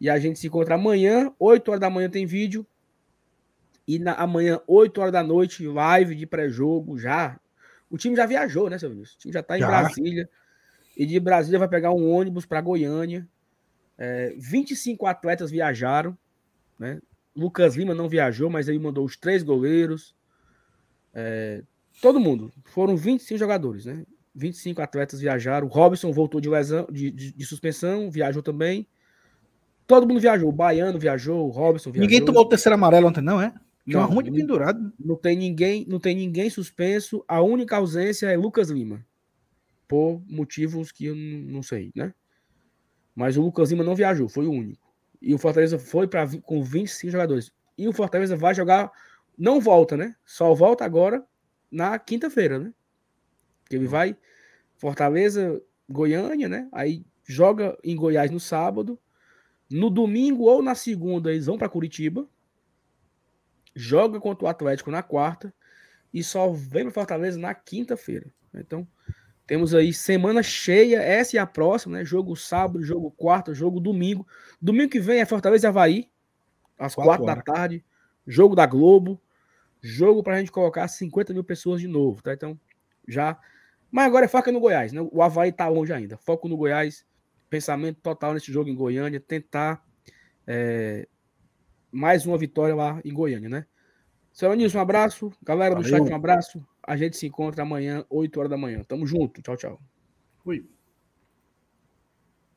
E a gente se encontra amanhã, 8 horas da manhã tem vídeo. E na, amanhã, 8 horas da noite, live de pré-jogo já. O time já viajou, né, seu Vinícius? O time já está em já. Brasília. E de Brasília vai pegar um ônibus para Goiânia. É, 25 atletas viajaram. Né? Lucas Lima não viajou, mas aí mandou os três goleiros. É, todo mundo. Foram 25 jogadores, né? 25 atletas viajaram. O Robson voltou de lesão, de, de, de, suspensão, viajou também. Todo mundo viajou. O Baiano viajou, o Robson viajou. Ninguém tomou o terceiro amarelo ontem, não, é? Uma ruim de pendurado. Não tem ninguém, não tem ninguém suspenso. A única ausência é Lucas Lima. Por motivos que eu não sei, né? Mas o Lucas Lima não viajou, foi o único. E o Fortaleza foi para com 25 jogadores. E o Fortaleza vai jogar, não volta, né? Só volta agora na quinta-feira, né? Porque ele vai Fortaleza, Goiânia, né? Aí joga em Goiás no sábado. No domingo ou na segunda eles vão para Curitiba. Joga contra o Atlético na quarta e só vem para Fortaleza na quinta-feira. Então, temos aí semana cheia, essa e a próxima, né? Jogo sábado, jogo quarta, jogo domingo. Domingo que vem é Fortaleza e Havaí, às quatro, quatro da tarde. Jogo da Globo. Jogo para a gente colocar 50 mil pessoas de novo, tá? Então, já mas agora é foca no Goiás, né? O Havaí tá longe ainda. Foco no Goiás, pensamento total nesse jogo em Goiânia, tentar é, mais uma vitória lá em Goiânia, né? Seu Nilson, um abraço. Galera do Valeu. chat, um abraço. A gente se encontra amanhã, 8 horas da manhã. Tamo junto. Tchau, tchau. Fui.